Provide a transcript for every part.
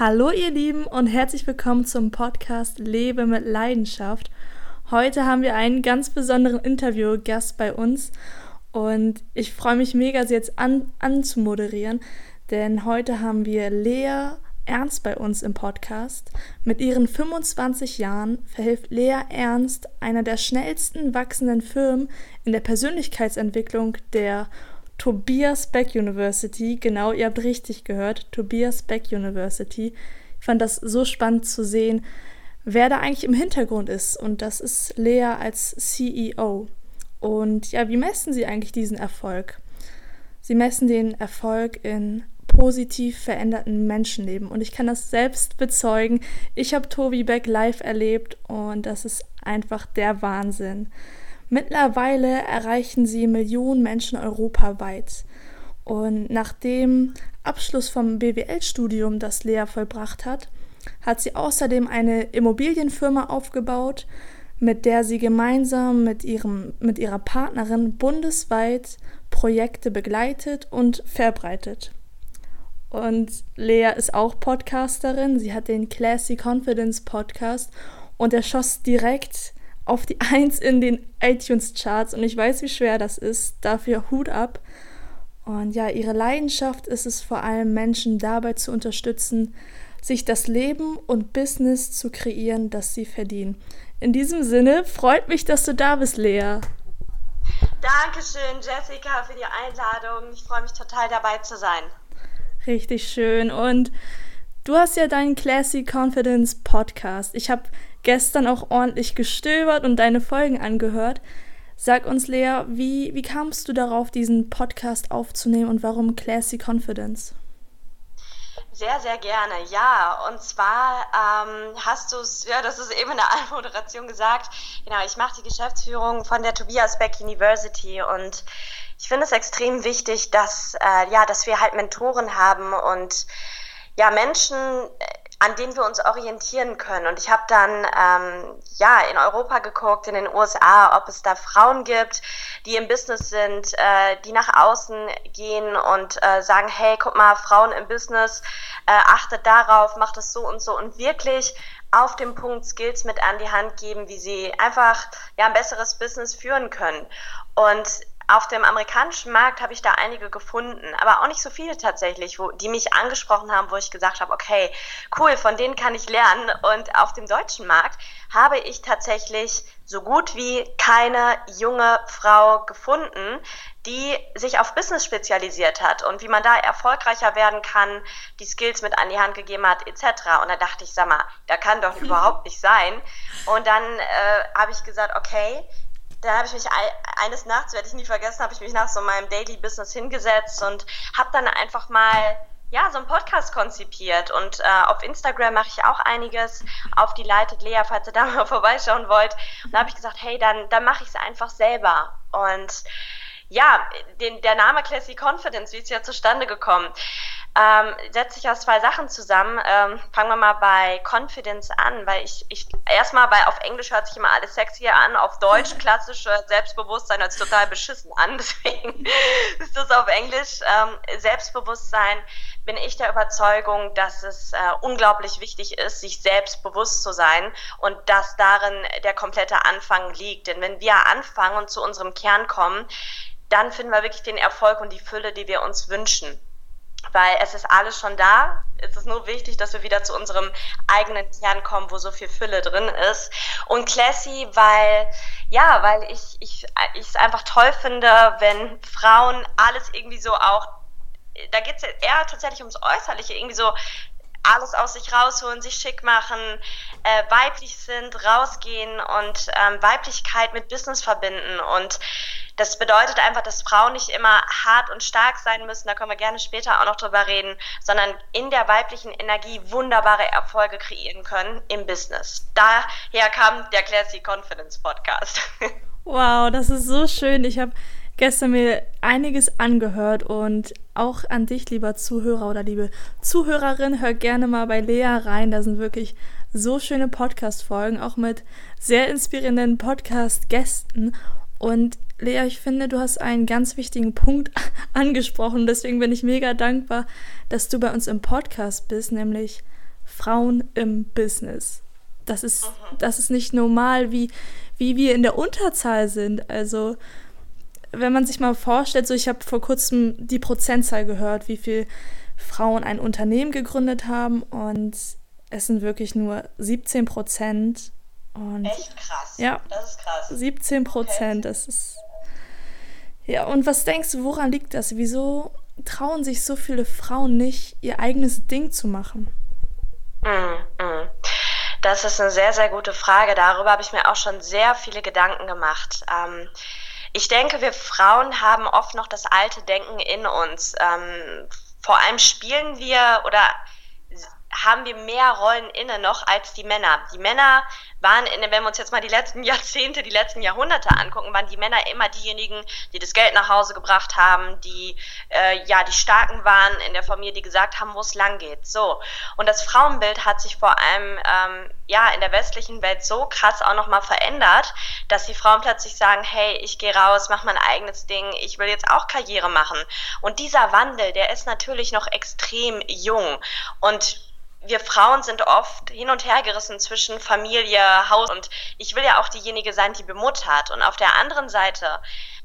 Hallo ihr Lieben und herzlich willkommen zum Podcast Lebe mit Leidenschaft. Heute haben wir einen ganz besonderen Interviewgast bei uns und ich freue mich mega, sie jetzt an, anzumoderieren, denn heute haben wir Lea Ernst bei uns im Podcast. Mit ihren 25 Jahren verhilft Lea Ernst einer der schnellsten wachsenden Firmen in der Persönlichkeitsentwicklung der Tobias Beck University. Genau, ihr habt richtig gehört, Tobias Beck University. Ich fand das so spannend zu sehen, wer da eigentlich im Hintergrund ist. Und das ist Lea als CEO. Und ja, wie messen sie eigentlich diesen Erfolg? Sie messen den Erfolg in positiv veränderten Menschenleben. Und ich kann das selbst bezeugen. Ich habe Tobi Beck live erlebt und das ist einfach der Wahnsinn. Mittlerweile erreichen sie Millionen Menschen europaweit. Und nach dem Abschluss vom BWL-Studium, das Lea vollbracht hat, hat sie außerdem eine Immobilienfirma aufgebaut, mit der sie gemeinsam mit, ihrem, mit ihrer Partnerin bundesweit Projekte begleitet und verbreitet. Und Lea ist auch Podcasterin. Sie hat den Classy Confidence Podcast und er schoss direkt auf die Eins in den iTunes-Charts und ich weiß, wie schwer das ist. Dafür Hut ab. Und ja, ihre Leidenschaft ist es vor allem, Menschen dabei zu unterstützen, sich das Leben und Business zu kreieren, das sie verdienen. In diesem Sinne freut mich, dass du da bist, Lea. Dankeschön, Jessica, für die Einladung. Ich freue mich total dabei zu sein. Richtig schön. Und du hast ja deinen Classy Confidence Podcast. Ich habe gestern auch ordentlich gestöbert und deine Folgen angehört. Sag uns, Lea, wie, wie kamst du darauf, diesen Podcast aufzunehmen und warum Classy Confidence? Sehr, sehr gerne, ja. Und zwar ähm, hast du es, ja, das ist eben in der Anmoderation gesagt, genau, ich mache die Geschäftsführung von der Tobias Beck University und ich finde es extrem wichtig, dass, äh, ja, dass wir halt Mentoren haben und ja, Menschen, an denen wir uns orientieren können. Und ich habe dann ähm, ja in Europa geguckt, in den USA, ob es da Frauen gibt, die im Business sind, äh, die nach außen gehen und äh, sagen, hey, guck mal, Frauen im Business, äh, achtet darauf, macht es so und so und wirklich auf dem Punkt Skills mit an die Hand geben, wie sie einfach ja ein besseres Business führen können. Und auf dem amerikanischen Markt habe ich da einige gefunden, aber auch nicht so viele tatsächlich, wo, die mich angesprochen haben, wo ich gesagt habe, okay, cool, von denen kann ich lernen. Und auf dem deutschen Markt habe ich tatsächlich so gut wie keine junge Frau gefunden, die sich auf Business spezialisiert hat und wie man da erfolgreicher werden kann, die Skills mit an die Hand gegeben hat, etc. Und da dachte ich, sag mal, da kann doch überhaupt nicht sein. Und dann äh, habe ich gesagt, okay, da habe ich mich eines Nachts, werde ich nie vergessen, habe ich mich nach so meinem Daily Business hingesetzt und habe dann einfach mal ja, so einen Podcast konzipiert und äh, auf Instagram mache ich auch einiges. Auf die leitet Lea, falls ihr da mal vorbeischauen wollt. Und da habe ich gesagt, hey, dann, dann mache ich es einfach selber. Und ja, den, der Name Classy Confidence, wie ist ja zustande gekommen? Ähm, setzt sich aus zwei Sachen zusammen. Ähm, fangen wir mal bei Confidence an, weil ich, ich erstmal, weil auf Englisch hört sich immer alles sexier an, auf Deutsch klassische Selbstbewusstsein hört sich total beschissen an, deswegen ist das auf Englisch. Ähm, Selbstbewusstsein bin ich der Überzeugung, dass es äh, unglaublich wichtig ist, sich selbstbewusst zu sein und dass darin der komplette Anfang liegt. Denn wenn wir anfangen und zu unserem Kern kommen, dann finden wir wirklich den Erfolg und die Fülle, die wir uns wünschen weil es ist alles schon da. Es ist nur wichtig, dass wir wieder zu unserem eigenen Kern kommen, wo so viel Fülle drin ist. Und Classy, weil, ja, weil ich, ich, ich es einfach toll finde, wenn Frauen alles irgendwie so auch, da geht es eher tatsächlich ums Äußerliche, irgendwie so alles aus sich rausholen, sich schick machen, äh, weiblich sind, rausgehen und ähm, Weiblichkeit mit Business verbinden. Und das bedeutet einfach, dass Frauen nicht immer hart und stark sein müssen, da können wir gerne später auch noch drüber reden, sondern in der weiblichen Energie wunderbare Erfolge kreieren können im Business. Daher kam der Classy Confidence Podcast. Wow, das ist so schön. Ich habe gestern mir einiges angehört und auch an dich, lieber Zuhörer oder liebe Zuhörerin, hör gerne mal bei Lea rein. Da sind wirklich so schöne Podcast-Folgen, auch mit sehr inspirierenden Podcast-Gästen. Und Lea, ich finde, du hast einen ganz wichtigen Punkt angesprochen. Deswegen bin ich mega dankbar, dass du bei uns im Podcast bist, nämlich Frauen im Business. Das ist, das ist nicht normal, wie, wie wir in der Unterzahl sind. Also, wenn man sich mal vorstellt, so ich habe vor kurzem die Prozentzahl gehört, wie viele Frauen ein Unternehmen gegründet haben und es sind wirklich nur 17 Prozent. Echt krass. Ja, das ist krass. 17 Prozent, okay. das ist. Ja, und was denkst du, woran liegt das? Wieso trauen sich so viele Frauen nicht, ihr eigenes Ding zu machen? Mm, mm. Das ist eine sehr, sehr gute Frage. Darüber habe ich mir auch schon sehr viele Gedanken gemacht. Ähm, ich denke, wir Frauen haben oft noch das alte Denken in uns. Ähm, vor allem spielen wir oder haben wir mehr Rollen inne noch als die Männer. Die Männer waren, in, wenn wir uns jetzt mal die letzten Jahrzehnte, die letzten Jahrhunderte angucken, waren die Männer immer diejenigen, die das Geld nach Hause gebracht haben, die äh, ja die Starken waren in der Familie, die gesagt haben, wo es lang geht. So und das Frauenbild hat sich vor allem ähm, ja in der westlichen Welt so krass auch noch mal verändert, dass die Frauen plötzlich sagen, hey, ich gehe raus, mach mein eigenes Ding, ich will jetzt auch Karriere machen. Und dieser Wandel, der ist natürlich noch extrem jung und wir Frauen sind oft hin und her gerissen zwischen Familie, Haus und ich will ja auch diejenige sein, die bemuttert. Und auf der anderen Seite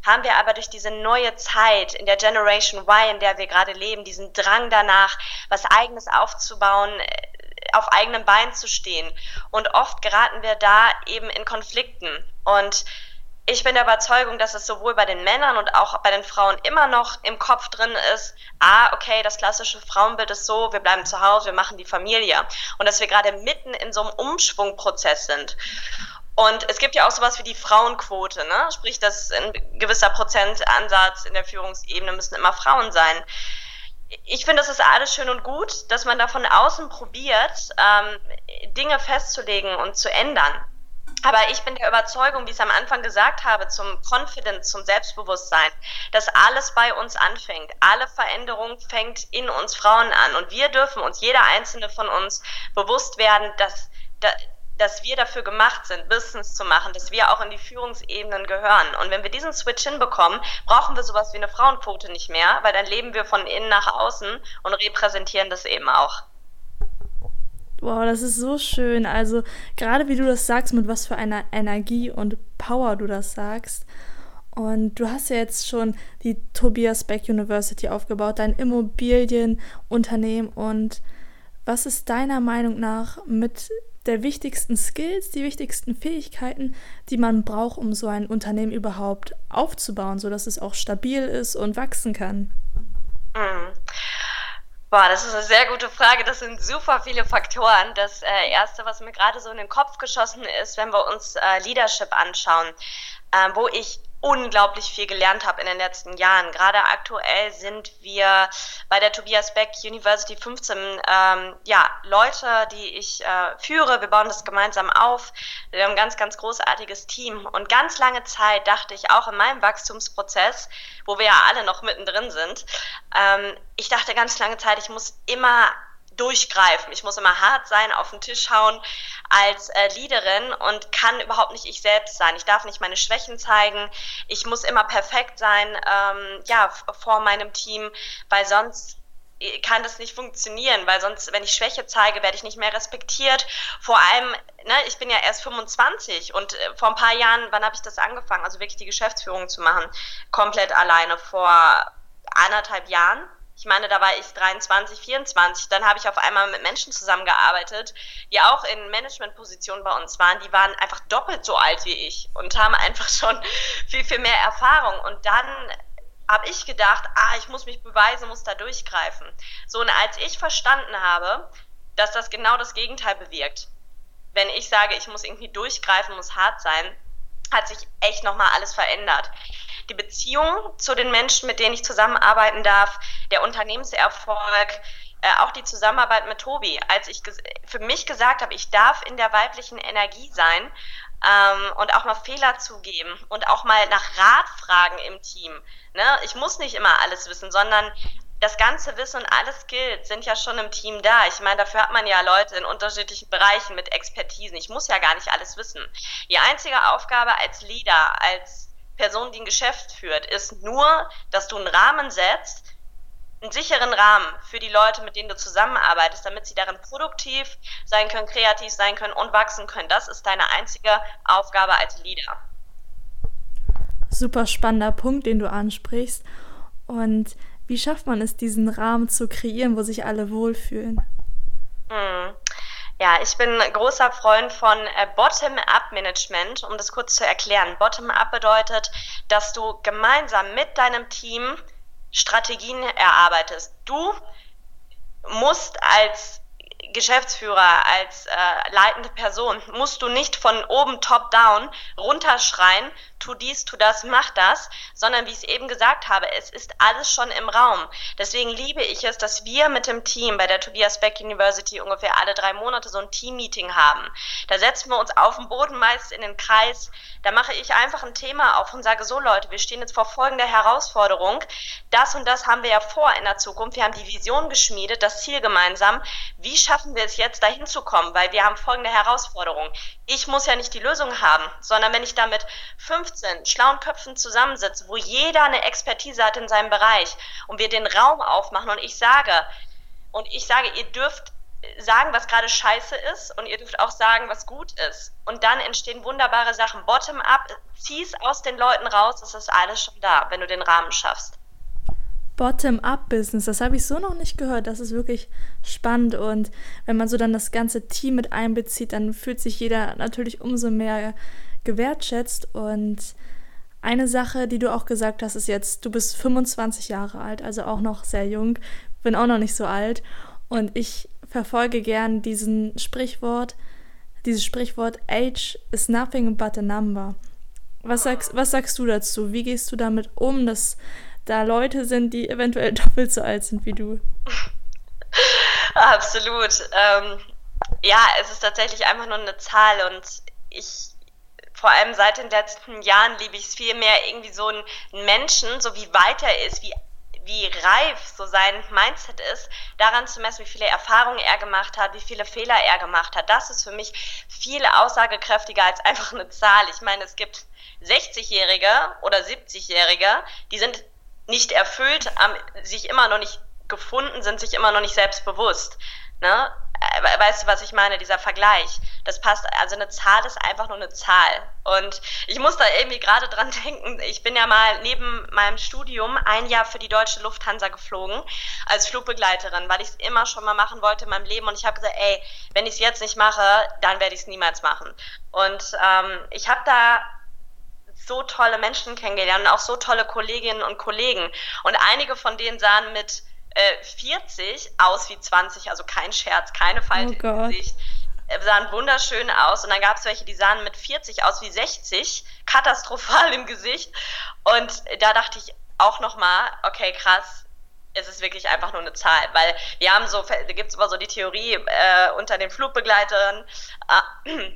haben wir aber durch diese neue Zeit in der Generation Y, in der wir gerade leben, diesen Drang danach, was eigenes aufzubauen, äh, auf eigenem Bein zu stehen. Und oft geraten wir da eben in Konflikten. Und ich bin der Überzeugung, dass es sowohl bei den Männern und auch bei den Frauen immer noch im Kopf drin ist, ah, okay, das klassische Frauenbild ist so, wir bleiben zu Hause, wir machen die Familie. Und dass wir gerade mitten in so einem Umschwungprozess sind. Und es gibt ja auch sowas wie die Frauenquote, ne? sprich, dass ein gewisser Prozentansatz in der Führungsebene müssen immer Frauen sein. Ich finde, das ist alles schön und gut, dass man da von außen probiert, ähm, Dinge festzulegen und zu ändern. Aber ich bin der Überzeugung, wie ich es am Anfang gesagt habe, zum Confidence, zum Selbstbewusstsein, dass alles bei uns anfängt. Alle Veränderung fängt in uns Frauen an. Und wir dürfen uns, jeder einzelne von uns, bewusst werden, dass, dass wir dafür gemacht sind, Business zu machen, dass wir auch in die Führungsebenen gehören. Und wenn wir diesen Switch hinbekommen, brauchen wir sowas wie eine Frauenquote nicht mehr, weil dann leben wir von innen nach außen und repräsentieren das eben auch. Boah, das ist so schön. Also, gerade wie du das sagst, mit was für einer Energie und Power du das sagst. Und du hast ja jetzt schon die Tobias Beck University aufgebaut, dein Immobilienunternehmen. Und was ist deiner Meinung nach mit der wichtigsten Skills, die wichtigsten Fähigkeiten, die man braucht, um so ein Unternehmen überhaupt aufzubauen, sodass es auch stabil ist und wachsen kann? Mhm. Boah, das ist eine sehr gute Frage. Das sind super viele Faktoren. Das äh, Erste, was mir gerade so in den Kopf geschossen ist, wenn wir uns äh, Leadership anschauen, äh, wo ich unglaublich viel gelernt habe in den letzten Jahren. Gerade aktuell sind wir bei der Tobias Beck University 15 ähm, ja, Leute, die ich äh, führe. Wir bauen das gemeinsam auf. Wir haben ein ganz, ganz großartiges Team. Und ganz lange Zeit dachte ich auch in meinem Wachstumsprozess, wo wir ja alle noch mittendrin sind, ähm, ich dachte ganz lange Zeit, ich muss immer durchgreifen. Ich muss immer hart sein, auf den Tisch hauen als äh, Leaderin und kann überhaupt nicht ich selbst sein. Ich darf nicht meine Schwächen zeigen. Ich muss immer perfekt sein, ähm, ja, vor meinem Team, weil sonst äh, kann das nicht funktionieren, weil sonst, wenn ich Schwäche zeige, werde ich nicht mehr respektiert. Vor allem, ne, ich bin ja erst 25 und äh, vor ein paar Jahren, wann habe ich das angefangen? Also wirklich die Geschäftsführung zu machen, komplett alleine vor anderthalb Jahren ich meine, da war ich 23, 24. Dann habe ich auf einmal mit Menschen zusammengearbeitet, die auch in Managementpositionen bei uns waren. Die waren einfach doppelt so alt wie ich und haben einfach schon viel, viel mehr Erfahrung. Und dann habe ich gedacht, ah, ich muss mich beweisen, muss da durchgreifen. So, und als ich verstanden habe, dass das genau das Gegenteil bewirkt, wenn ich sage, ich muss irgendwie durchgreifen, muss hart sein, hat sich echt nochmal alles verändert die Beziehung zu den Menschen, mit denen ich zusammenarbeiten darf, der Unternehmenserfolg, äh, auch die Zusammenarbeit mit Tobi, als ich für mich gesagt habe, ich darf in der weiblichen Energie sein ähm, und auch mal Fehler zugeben und auch mal nach Rat fragen im Team. Ne? Ich muss nicht immer alles wissen, sondern das ganze Wissen und alle Skills sind ja schon im Team da. Ich meine, dafür hat man ja Leute in unterschiedlichen Bereichen mit Expertisen. Ich muss ja gar nicht alles wissen. Die einzige Aufgabe als Leader, als Person, die ein Geschäft führt, ist nur, dass du einen Rahmen setzt, einen sicheren Rahmen für die Leute, mit denen du zusammenarbeitest, damit sie darin produktiv sein können, kreativ sein können und wachsen können. Das ist deine einzige Aufgabe als Leader. Super spannender Punkt, den du ansprichst. Und wie schafft man es, diesen Rahmen zu kreieren, wo sich alle wohlfühlen? Hm. Ja, ich bin großer Freund von äh, Bottom-up-Management, um das kurz zu erklären. Bottom-up bedeutet, dass du gemeinsam mit deinem Team Strategien erarbeitest. Du musst als Geschäftsführer, als äh, leitende Person, musst du nicht von oben top-down runterschreien, tu dies, tu das, mach das, sondern wie ich es eben gesagt habe, es ist alles schon im Raum. Deswegen liebe ich es, dass wir mit dem Team bei der Tobias Beck University ungefähr alle drei Monate so ein Team-Meeting haben. Da setzen wir uns auf den Boden meist in den Kreis, da mache ich einfach ein Thema auf und sage so Leute, wir stehen jetzt vor folgender Herausforderung. Das und das haben wir ja vor in der Zukunft. Wir haben die Vision geschmiedet, das Ziel gemeinsam. Wie schaffen wir es jetzt dahin zu kommen? Weil wir haben folgende Herausforderung. Ich muss ja nicht die Lösung haben, sondern wenn ich da mit 15 schlauen Köpfen zusammensitze, wo jeder eine Expertise hat in seinem Bereich und wir den Raum aufmachen und ich sage, und ich sage, ihr dürft sagen, was gerade scheiße ist und ihr dürft auch sagen, was gut ist. Und dann entstehen wunderbare Sachen. Bottom-up, zieh's aus den Leuten raus, es ist alles schon da, wenn du den Rahmen schaffst. Bottom-up-Business, das habe ich so noch nicht gehört. Das ist wirklich spannend. Und wenn man so dann das ganze Team mit einbezieht, dann fühlt sich jeder natürlich umso mehr gewertschätzt. Und eine Sache, die du auch gesagt hast, ist jetzt, du bist 25 Jahre alt, also auch noch sehr jung, bin auch noch nicht so alt. Und ich verfolge gern diesen Sprichwort, dieses Sprichwort Age is nothing but a number. Was sagst, was sagst du dazu? Wie gehst du damit um, dass da Leute sind, die eventuell doppelt so alt sind wie du? Absolut. Ähm, ja, es ist tatsächlich einfach nur eine Zahl und ich vor allem seit den letzten Jahren liebe ich es viel mehr, irgendwie so einen Menschen, so wie weit er ist, wie wie reif so sein Mindset ist, daran zu messen, wie viele Erfahrungen er gemacht hat, wie viele Fehler er gemacht hat. Das ist für mich viel aussagekräftiger als einfach eine Zahl. Ich meine, es gibt 60-Jährige oder 70-Jährige, die sind nicht erfüllt, haben sich immer noch nicht gefunden, sind sich immer noch nicht selbstbewusst. Ne? Weißt du, was ich meine, dieser Vergleich? Das passt, also eine Zahl ist einfach nur eine Zahl. Und ich muss da irgendwie gerade dran denken, ich bin ja mal neben meinem Studium ein Jahr für die deutsche Lufthansa geflogen als Flugbegleiterin, weil ich es immer schon mal machen wollte in meinem Leben. Und ich habe gesagt, ey, wenn ich es jetzt nicht mache, dann werde ich es niemals machen. Und ähm, ich habe da so tolle Menschen kennengelernt und auch so tolle Kolleginnen und Kollegen. Und einige von denen sahen mit äh, 40 aus wie 20, also kein Scherz, keine Falte oh im Gesicht. Äh, sahen wunderschön aus und dann gab es welche, die sahen mit 40 aus wie 60, katastrophal im Gesicht. Und da dachte ich auch nochmal, okay, krass, es ist wirklich einfach nur eine Zahl, weil wir haben so, da gibt es immer so die Theorie äh, unter den Flugbegleitern, äh,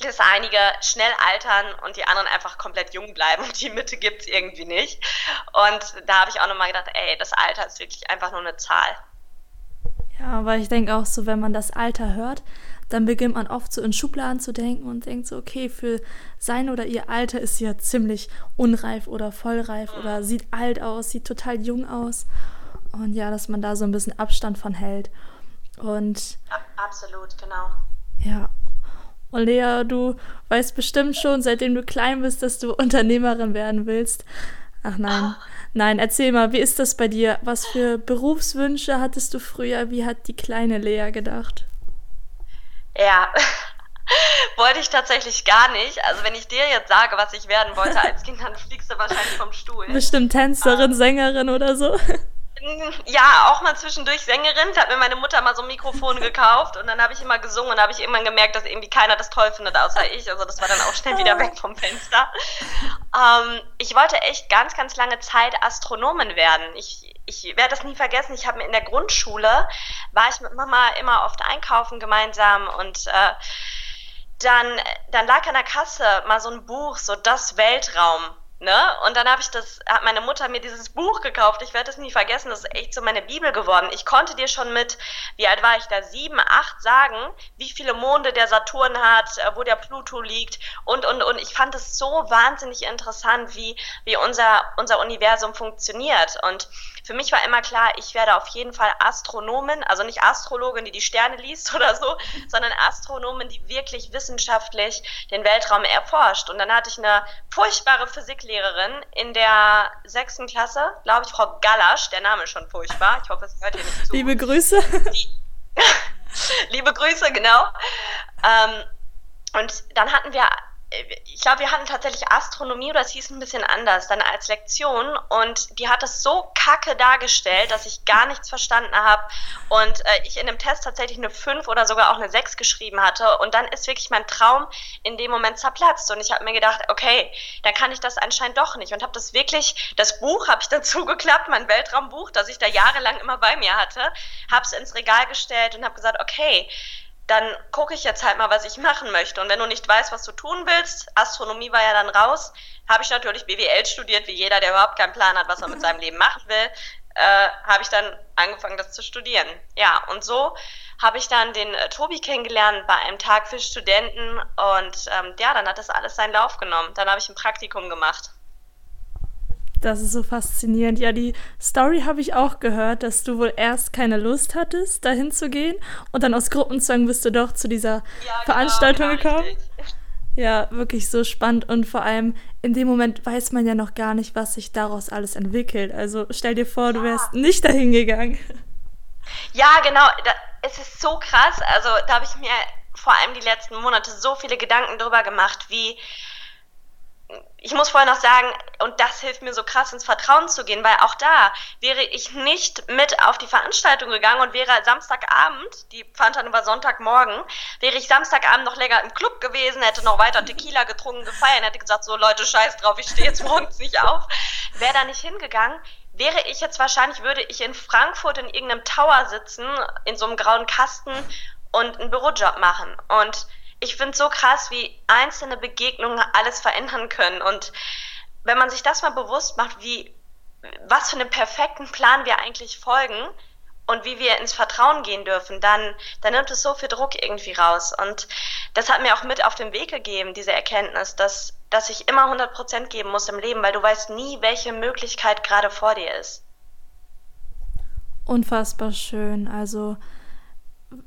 dass einige schnell altern und die anderen einfach komplett jung bleiben und die Mitte gibt es irgendwie nicht. Und da habe ich auch nochmal gedacht, ey, das Alter ist wirklich einfach nur eine Zahl. Ja, weil ich denke auch so, wenn man das Alter hört, dann beginnt man oft so in Schubladen zu denken und denkt so, okay, für sein oder ihr Alter ist sie ja ziemlich unreif oder vollreif mhm. oder sieht alt aus, sieht total jung aus. Und ja, dass man da so ein bisschen Abstand von hält. Und. Absolut, genau. Ja, und Lea, du weißt bestimmt schon, seitdem du klein bist, dass du Unternehmerin werden willst. Ach nein, nein, erzähl mal, wie ist das bei dir? Was für Berufswünsche hattest du früher? Wie hat die kleine Lea gedacht? Ja, wollte ich tatsächlich gar nicht. Also wenn ich dir jetzt sage, was ich werden wollte als Kind, dann fliegst du wahrscheinlich vom Stuhl. Bestimmt Tänzerin, ähm, Sängerin oder so. Ja, auch mal zwischendurch Sängerin. Da hat mir meine Mutter mal so ein Mikrofon gekauft und dann habe ich immer gesungen und habe ich irgendwann gemerkt, dass irgendwie keiner das toll findet, außer ich. Also das war dann auch schnell wieder weg vom Fenster. Ähm, ich wollte echt ganz, ganz lange Zeit Astronomin werden. Ich, ich werde das nie vergessen. Ich habe mir in der Grundschule, war ich mit Mama immer oft einkaufen gemeinsam und äh, dann, dann lag an der Kasse mal so ein Buch, so das Weltraum Ne? Und dann habe ich das, hat meine Mutter mir dieses Buch gekauft. Ich werde es nie vergessen. Das ist echt so meine Bibel geworden. Ich konnte dir schon mit, wie alt war ich da, sieben, acht sagen, wie viele Monde der Saturn hat, äh, wo der Pluto liegt und, und, und. Ich fand es so wahnsinnig interessant, wie, wie unser, unser Universum funktioniert. Und für mich war immer klar, ich werde auf jeden Fall Astronomin, also nicht Astrologin, die die Sterne liest oder so, sondern Astronomin, die wirklich wissenschaftlich den Weltraum erforscht. Und dann hatte ich eine furchtbare Physiklehrerin in der sechsten Klasse, glaube ich, Frau Gallasch, der Name ist schon furchtbar, ich hoffe, es hört ihr nicht zu. Liebe Grüße. Die, liebe Grüße, genau. Ähm, und dann hatten wir ich glaube, wir hatten tatsächlich Astronomie oder es hieß ein bisschen anders, dann als Lektion. Und die hat das so kacke dargestellt, dass ich gar nichts verstanden habe. Und äh, ich in dem Test tatsächlich eine 5 oder sogar auch eine 6 geschrieben hatte. Und dann ist wirklich mein Traum in dem Moment zerplatzt. Und ich habe mir gedacht, okay, dann kann ich das anscheinend doch nicht. Und habe das wirklich, das Buch habe ich dazu geklappt, mein Weltraumbuch, das ich da jahrelang immer bei mir hatte, habe es ins Regal gestellt und habe gesagt, okay, dann gucke ich jetzt halt mal, was ich machen möchte. Und wenn du nicht weißt, was du tun willst, Astronomie war ja dann raus, habe ich natürlich BWL studiert, wie jeder, der überhaupt keinen Plan hat, was er mit seinem Leben machen will, äh, habe ich dann angefangen, das zu studieren. Ja, und so habe ich dann den äh, Tobi kennengelernt bei einem Tag für Studenten und ähm, ja, dann hat das alles seinen Lauf genommen. Dann habe ich ein Praktikum gemacht. Das ist so faszinierend. Ja, die Story habe ich auch gehört, dass du wohl erst keine Lust hattest, dahin zu gehen und dann aus Gruppenzwang bist du doch zu dieser ja, genau, Veranstaltung genau, gekommen. Richtig. Ja, wirklich so spannend und vor allem in dem Moment weiß man ja noch gar nicht, was sich daraus alles entwickelt. Also stell dir vor, ja. du wärst nicht dahin gegangen. Ja, genau. Da, es ist so krass. Also da habe ich mir vor allem die letzten Monate so viele Gedanken drüber gemacht, wie ich muss vorher noch sagen, und das hilft mir so krass ins Vertrauen zu gehen, weil auch da wäre ich nicht mit auf die Veranstaltung gegangen und wäre Samstagabend, die dann über Sonntagmorgen, wäre ich Samstagabend noch länger im Club gewesen, hätte noch weiter Tequila getrunken, gefeiert, hätte gesagt, so Leute, scheiß drauf, ich stehe jetzt morgens nicht auf, wäre da nicht hingegangen, wäre ich jetzt wahrscheinlich, würde ich in Frankfurt in irgendeinem Tower sitzen, in so einem grauen Kasten und einen Bürojob machen. Und ich finde es so krass, wie einzelne Begegnungen alles verändern können. Und wenn man sich das mal bewusst macht, wie, was für einen perfekten Plan wir eigentlich folgen und wie wir ins Vertrauen gehen dürfen, dann, dann nimmt es so viel Druck irgendwie raus. Und das hat mir auch mit auf den Weg gegeben, diese Erkenntnis, dass, dass ich immer 100 Prozent geben muss im Leben, weil du weißt nie, welche Möglichkeit gerade vor dir ist. Unfassbar schön. Also,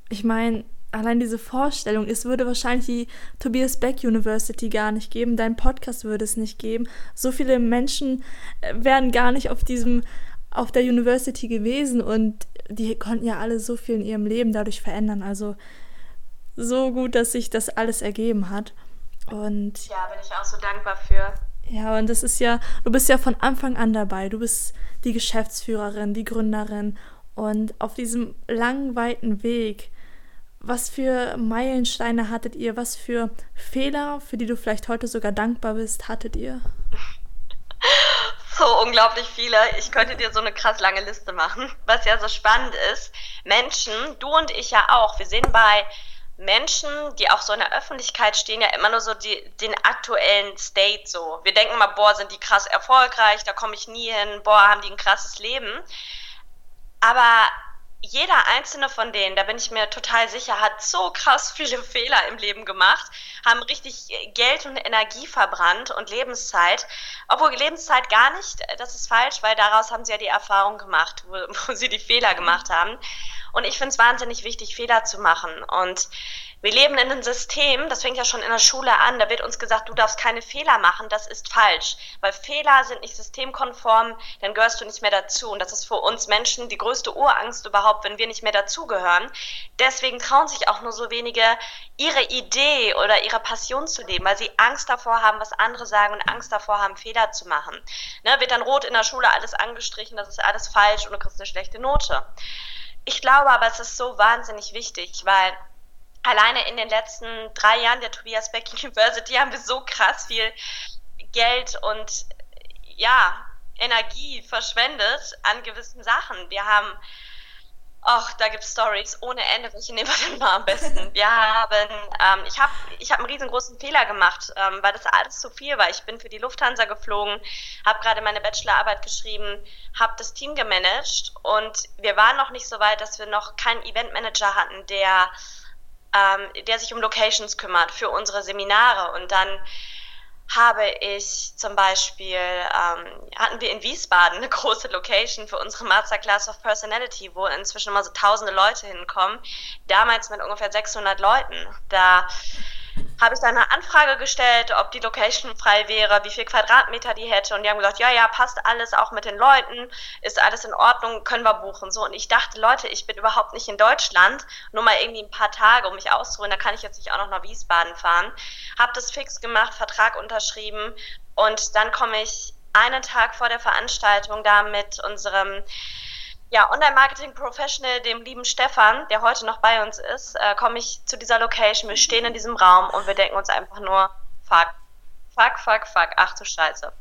ich meine, allein diese Vorstellung, es würde wahrscheinlich die Tobias Beck University gar nicht geben, dein Podcast würde es nicht geben. So viele Menschen äh, wären gar nicht auf diesem auf der University gewesen und die konnten ja alle so viel in ihrem Leben dadurch verändern. Also so gut, dass sich das alles ergeben hat. Und ja, bin ich auch so dankbar für. Ja, und das ist ja, du bist ja von Anfang an dabei. Du bist die Geschäftsführerin, die Gründerin und auf diesem langen, weiten Weg was für Meilensteine hattet ihr? Was für Fehler, für die du vielleicht heute sogar dankbar bist, hattet ihr? So unglaublich viele. Ich könnte dir so eine krass lange Liste machen. Was ja so spannend ist, Menschen, du und ich ja auch, wir sehen bei Menschen, die auch so in der Öffentlichkeit stehen, ja immer nur so die, den aktuellen State so. Wir denken mal, boah, sind die krass erfolgreich, da komme ich nie hin, boah, haben die ein krasses Leben. Aber jeder einzelne von denen, da bin ich mir total sicher, hat so krass viele Fehler im Leben gemacht, haben richtig Geld und Energie verbrannt und Lebenszeit. Obwohl Lebenszeit gar nicht, das ist falsch, weil daraus haben sie ja die Erfahrung gemacht, wo, wo sie die Fehler gemacht haben. Und ich finde es wahnsinnig wichtig, Fehler zu machen. Und wir leben in einem System, das fängt ja schon in der Schule an, da wird uns gesagt, du darfst keine Fehler machen, das ist falsch, weil Fehler sind nicht systemkonform, dann gehörst du nicht mehr dazu und das ist für uns Menschen die größte Urangst überhaupt, wenn wir nicht mehr dazugehören. Deswegen trauen sich auch nur so wenige, ihre Idee oder ihre Passion zu leben, weil sie Angst davor haben, was andere sagen und Angst davor haben, Fehler zu machen. Ne, wird dann rot in der Schule alles angestrichen, das ist alles falsch und du kriegst eine schlechte Note. Ich glaube aber, es ist so wahnsinnig wichtig, weil alleine in den letzten drei Jahren der Tobias Beck University haben wir so krass viel Geld und ja, Energie verschwendet an gewissen Sachen. Wir haben Ach, da gibt es Stories ohne Ende. Welche nehmen wir denn mal am besten? Wir haben, ähm, ich habe ich hab einen riesengroßen Fehler gemacht, ähm, weil das alles zu viel war. Ich bin für die Lufthansa geflogen, habe gerade meine Bachelorarbeit geschrieben, habe das Team gemanagt und wir waren noch nicht so weit, dass wir noch keinen Eventmanager hatten, der, ähm, der sich um Locations kümmert für unsere Seminare. Und dann habe ich zum Beispiel, ähm, hatten wir in Wiesbaden eine große Location für unsere Masterclass of Personality, wo inzwischen immer so tausende Leute hinkommen, damals mit ungefähr 600 Leuten. Da habe ich dann eine Anfrage gestellt, ob die Location frei wäre, wie viel Quadratmeter die hätte. Und die haben gesagt, ja, ja, passt alles, auch mit den Leuten, ist alles in Ordnung, können wir buchen. So, und ich dachte, Leute, ich bin überhaupt nicht in Deutschland, nur mal irgendwie ein paar Tage, um mich auszuruhen, da kann ich jetzt nicht auch noch nach Wiesbaden fahren. Habe das fix gemacht, Vertrag unterschrieben und dann komme ich einen Tag vor der Veranstaltung da mit unserem ja, Online-Marketing-Professional, dem lieben Stefan, der heute noch bei uns ist, äh, komme ich zu dieser Location. Wir stehen in diesem Raum und wir denken uns einfach nur, fuck, fuck, fuck, fuck, ach du Scheiße.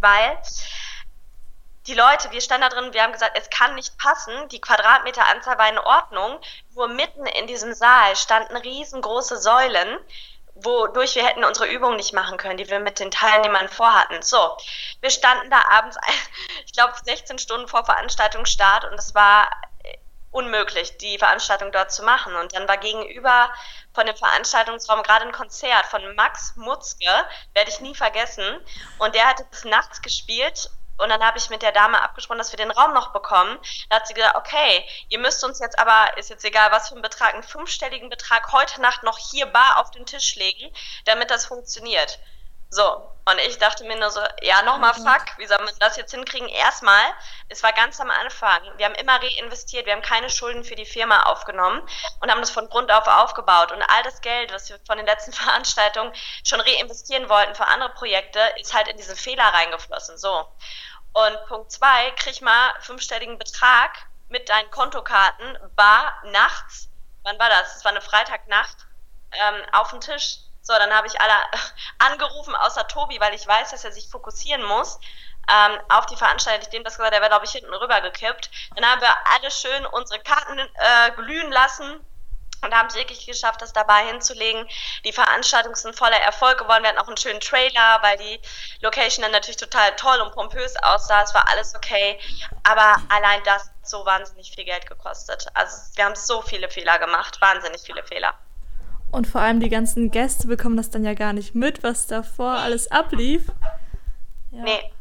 Weil die Leute, wir standen da drin, wir haben gesagt, es kann nicht passen, die Quadratmeteranzahl war in Ordnung, nur mitten in diesem Saal standen riesengroße Säulen, wodurch wir hätten unsere Übungen nicht machen können, die wir mit den Teilnehmern vorhatten. So, wir standen da abends, ich glaube, 16 Stunden vor Veranstaltungsstart und es war äh, unmöglich, die Veranstaltung dort zu machen. Und dann war gegenüber von dem Veranstaltungsraum gerade ein Konzert von Max Mutzke, werde ich nie vergessen. Und der hatte bis nachts gespielt und dann habe ich mit der Dame abgesprochen, dass wir den Raum noch bekommen. Da hat sie gesagt, okay, ihr müsst uns jetzt aber, ist jetzt egal, was für ein Betrag, einen fünfstelligen Betrag heute Nacht noch hier bar auf den Tisch legen, damit das funktioniert. So, und ich dachte mir nur so, ja, nochmal mhm. fuck, wie soll man das jetzt hinkriegen? Erstmal, es war ganz am Anfang, wir haben immer reinvestiert, wir haben keine Schulden für die Firma aufgenommen und haben das von Grund auf aufgebaut. Und all das Geld, was wir von den letzten Veranstaltungen schon reinvestieren wollten für andere Projekte, ist halt in diesen Fehler reingeflossen. So. Und Punkt zwei, krieg mal fünfstelligen Betrag mit deinen Kontokarten, bar nachts, wann war das? Es war eine Freitagnacht, ähm, auf den Tisch so, dann habe ich alle angerufen, außer Tobi, weil ich weiß, dass er sich fokussieren muss ähm, auf die Veranstaltung. Ich dem das gesagt, der wäre, glaube ich, hinten rüber gekippt. Dann haben wir alle schön unsere Karten äh, glühen lassen und haben es wirklich geschafft, das dabei hinzulegen. Die Veranstaltung ist ein voller Erfolg geworden. Wir hatten auch einen schönen Trailer, weil die Location dann natürlich total toll und pompös aussah. Es war alles okay. Aber allein das hat so wahnsinnig viel Geld gekostet. Also wir haben so viele Fehler gemacht, wahnsinnig viele Fehler. Und vor allem die ganzen Gäste bekommen das dann ja gar nicht mit, was davor alles ablief. Ja. Nee.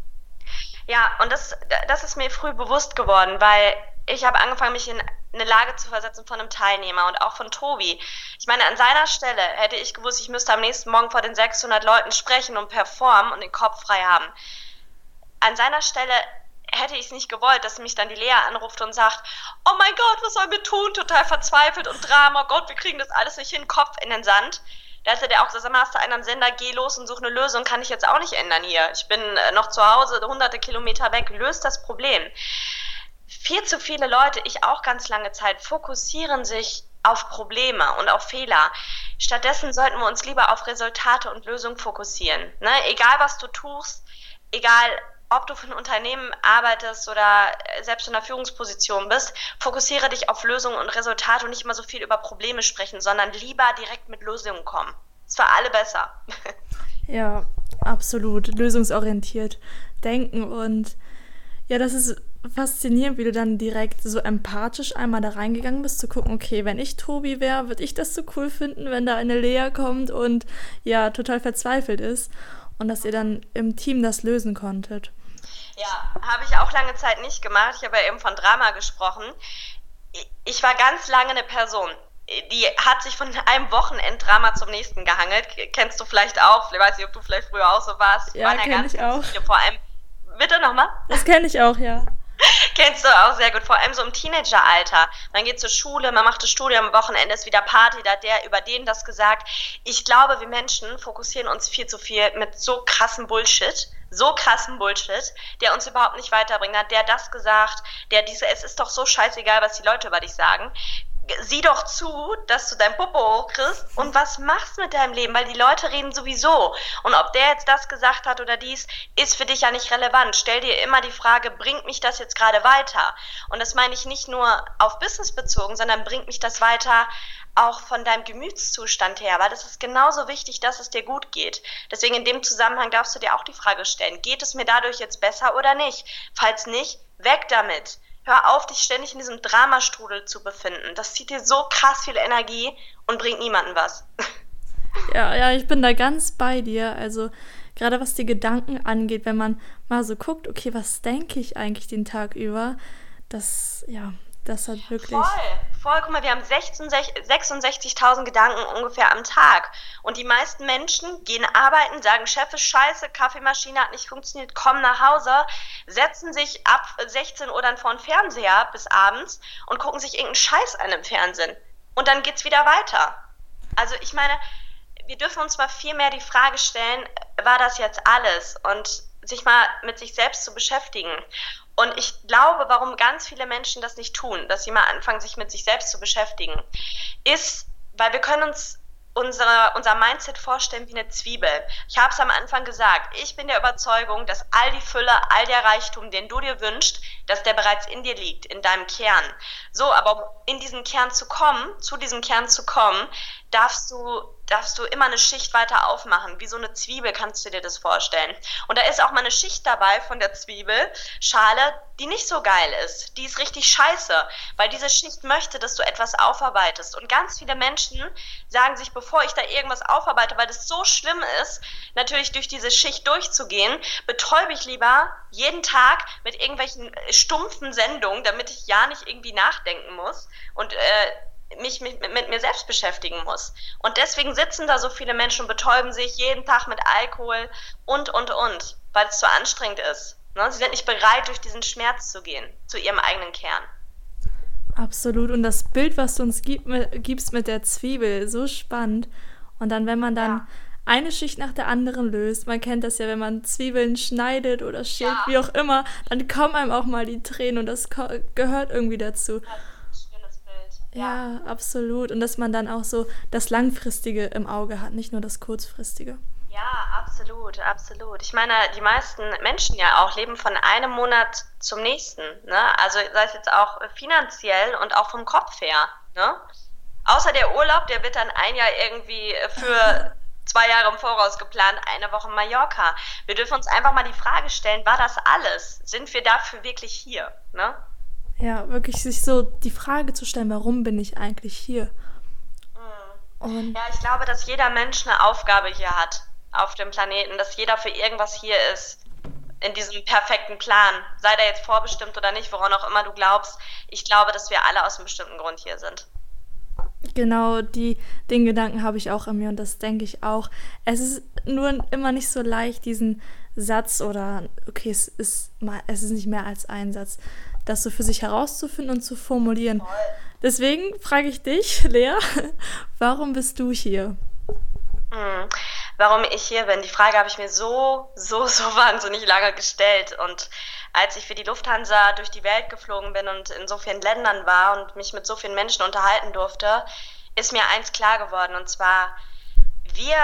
Ja, und das, das ist mir früh bewusst geworden, weil ich habe angefangen, mich in eine Lage zu versetzen von einem Teilnehmer und auch von Tobi. Ich meine, an seiner Stelle hätte ich gewusst, ich müsste am nächsten Morgen vor den 600 Leuten sprechen und performen und den Kopf frei haben. An seiner Stelle hätte ich es nicht gewollt, dass mich dann die Lea anruft und sagt, oh mein Gott, was sollen wir tun? Total verzweifelt und Drama, Gott, wir kriegen das alles nicht hin, Kopf in den Sand. Da hätte der auch gesagt, sag hast du einen Sender, geh los und such eine Lösung, kann ich jetzt auch nicht ändern hier. Ich bin äh, noch zu Hause, hunderte Kilometer weg, löst das Problem. Viel zu viele Leute, ich auch ganz lange Zeit, fokussieren sich auf Probleme und auf Fehler. Stattdessen sollten wir uns lieber auf Resultate und Lösungen fokussieren. Ne? Egal was du tust, egal ob du für ein Unternehmen arbeitest oder selbst in einer Führungsposition bist, fokussiere dich auf Lösungen und Resultate und nicht immer so viel über Probleme sprechen, sondern lieber direkt mit Lösungen kommen. Ist für alle besser. Ja, absolut. Lösungsorientiert denken und ja, das ist faszinierend, wie du dann direkt so empathisch einmal da reingegangen bist, zu gucken, okay, wenn ich Tobi wäre, würde ich das so cool finden, wenn da eine Lea kommt und ja, total verzweifelt ist und dass ihr dann im Team das lösen konntet. Ja, habe ich auch lange Zeit nicht gemacht. Ich habe ja eben von Drama gesprochen. Ich war ganz lange eine Person, die hat sich von einem Wochenenddrama zum nächsten gehangelt. Kennst du vielleicht auch? Ich weiß nicht, ob du vielleicht früher auch so warst. Ja, kenne ich auch. Viele, vor allem, bitte nochmal? Das kenne ich auch, ja. Kennst du auch sehr gut, vor allem so im Teenageralter. Man geht zur Schule, man macht das Studium, am Wochenende ist wieder Party, da hat der über den das gesagt. Ich glaube, wir Menschen fokussieren uns viel zu viel mit so krassen Bullshit so krassen Bullshit, der uns überhaupt nicht weiterbringt. Hat der das gesagt, der diese, es ist doch so scheißegal, was die Leute über dich sagen. Sieh doch zu, dass du dein Popo hochkriegst und was machst mit deinem Leben, weil die Leute reden sowieso. Und ob der jetzt das gesagt hat oder dies, ist für dich ja nicht relevant. Stell dir immer die Frage, bringt mich das jetzt gerade weiter? Und das meine ich nicht nur auf Business bezogen, sondern bringt mich das weiter auch von deinem Gemütszustand her, weil das ist genauso wichtig, dass es dir gut geht. Deswegen in dem Zusammenhang darfst du dir auch die Frage stellen, geht es mir dadurch jetzt besser oder nicht? Falls nicht, weg damit. Hör auf, dich ständig in diesem Dramastrudel zu befinden. Das zieht dir so krass viel Energie und bringt niemandem was. Ja, ja, ich bin da ganz bei dir. Also gerade was die Gedanken angeht, wenn man mal so guckt, okay, was denke ich eigentlich den Tag über, das, ja, das hat wirklich. Voll, voll. Guck mal, wir haben 66.000 Gedanken ungefähr am Tag. Und die meisten Menschen gehen arbeiten, sagen, Chef ist scheiße, Kaffeemaschine hat nicht funktioniert, kommen nach Hause, setzen sich ab 16 Uhr dann vor den Fernseher bis abends und gucken sich irgendeinen Scheiß an im Fernsehen. Und dann geht's wieder weiter. Also ich meine, wir dürfen uns mal viel mehr die Frage stellen, war das jetzt alles? Und sich mal mit sich selbst zu beschäftigen. Und ich glaube, warum ganz viele Menschen das nicht tun, dass sie mal anfangen, sich mit sich selbst zu beschäftigen, ist, weil wir können uns unsere, unser Mindset vorstellen wie eine Zwiebel. Ich habe es am Anfang gesagt, ich bin der Überzeugung, dass all die Fülle, all der Reichtum, den du dir wünschst, dass der bereits in dir liegt, in deinem Kern. So, aber um in diesen Kern zu kommen, zu diesem Kern zu kommen, darfst du darfst du immer eine Schicht weiter aufmachen. Wie so eine Zwiebel kannst du dir das vorstellen. Und da ist auch mal eine Schicht dabei von der Zwiebelschale, die nicht so geil ist. Die ist richtig scheiße, weil diese Schicht möchte, dass du etwas aufarbeitest. Und ganz viele Menschen sagen sich, bevor ich da irgendwas aufarbeite, weil das so schlimm ist, natürlich durch diese Schicht durchzugehen, betäube ich lieber jeden Tag mit irgendwelchen stumpfen Sendungen, damit ich ja nicht irgendwie nachdenken muss. Und äh, mich mit, mit, mir selbst beschäftigen muss. Und deswegen sitzen da so viele Menschen und betäuben sich jeden Tag mit Alkohol und, und, und, weil es zu anstrengend ist. Ne? Sie sind nicht bereit, durch diesen Schmerz zu gehen, zu ihrem eigenen Kern. Absolut. Und das Bild, was du uns gib, gibst mit der Zwiebel, so spannend. Und dann, wenn man dann ja. eine Schicht nach der anderen löst, man kennt das ja, wenn man Zwiebeln schneidet oder schält, ja. wie auch immer, dann kommen einem auch mal die Tränen und das gehört irgendwie dazu. Ja ja, absolut. Und dass man dann auch so das Langfristige im Auge hat, nicht nur das Kurzfristige. Ja, absolut, absolut. Ich meine, die meisten Menschen ja auch leben von einem Monat zum nächsten. Ne? Also sei es jetzt auch finanziell und auch vom Kopf her. Ne? Außer der Urlaub, der wird dann ein Jahr irgendwie für zwei Jahre im Voraus geplant, eine Woche Mallorca. Wir dürfen uns einfach mal die Frage stellen, war das alles? Sind wir dafür wirklich hier? Ne? Ja, wirklich sich so die Frage zu stellen, warum bin ich eigentlich hier? Mhm. Und ja, ich glaube, dass jeder Mensch eine Aufgabe hier hat auf dem Planeten, dass jeder für irgendwas hier ist in diesem perfekten Plan, sei der jetzt vorbestimmt oder nicht, woran auch immer du glaubst. Ich glaube, dass wir alle aus einem bestimmten Grund hier sind. Genau, die, den Gedanken habe ich auch in mir und das denke ich auch. Es ist nur immer nicht so leicht, diesen Satz oder, okay, es ist, mal, es ist nicht mehr als ein Satz, das so für sich herauszufinden und zu formulieren. Deswegen frage ich dich, Lea, warum bist du hier? Hm, warum ich hier bin, die Frage habe ich mir so, so, so wahnsinnig lange gestellt. Und als ich für die Lufthansa durch die Welt geflogen bin und in so vielen Ländern war und mich mit so vielen Menschen unterhalten durfte, ist mir eins klar geworden. Und zwar, wir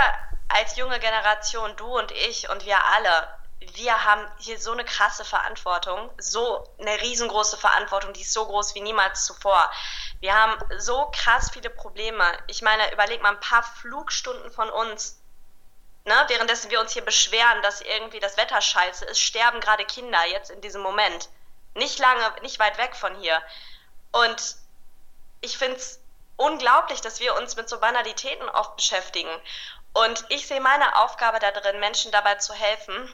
als junge Generation, du und ich und wir alle, wir haben hier so eine krasse Verantwortung, so eine riesengroße Verantwortung, die ist so groß wie niemals zuvor. Wir haben so krass viele Probleme. Ich meine, überleg mal ein paar Flugstunden von uns, ne, währenddessen wir uns hier beschweren, dass irgendwie das Wetter scheiße ist, sterben gerade Kinder jetzt in diesem Moment. Nicht lange, nicht weit weg von hier. Und ich finde es unglaublich, dass wir uns mit so Banalitäten oft beschäftigen. Und ich sehe meine Aufgabe da drin, Menschen dabei zu helfen,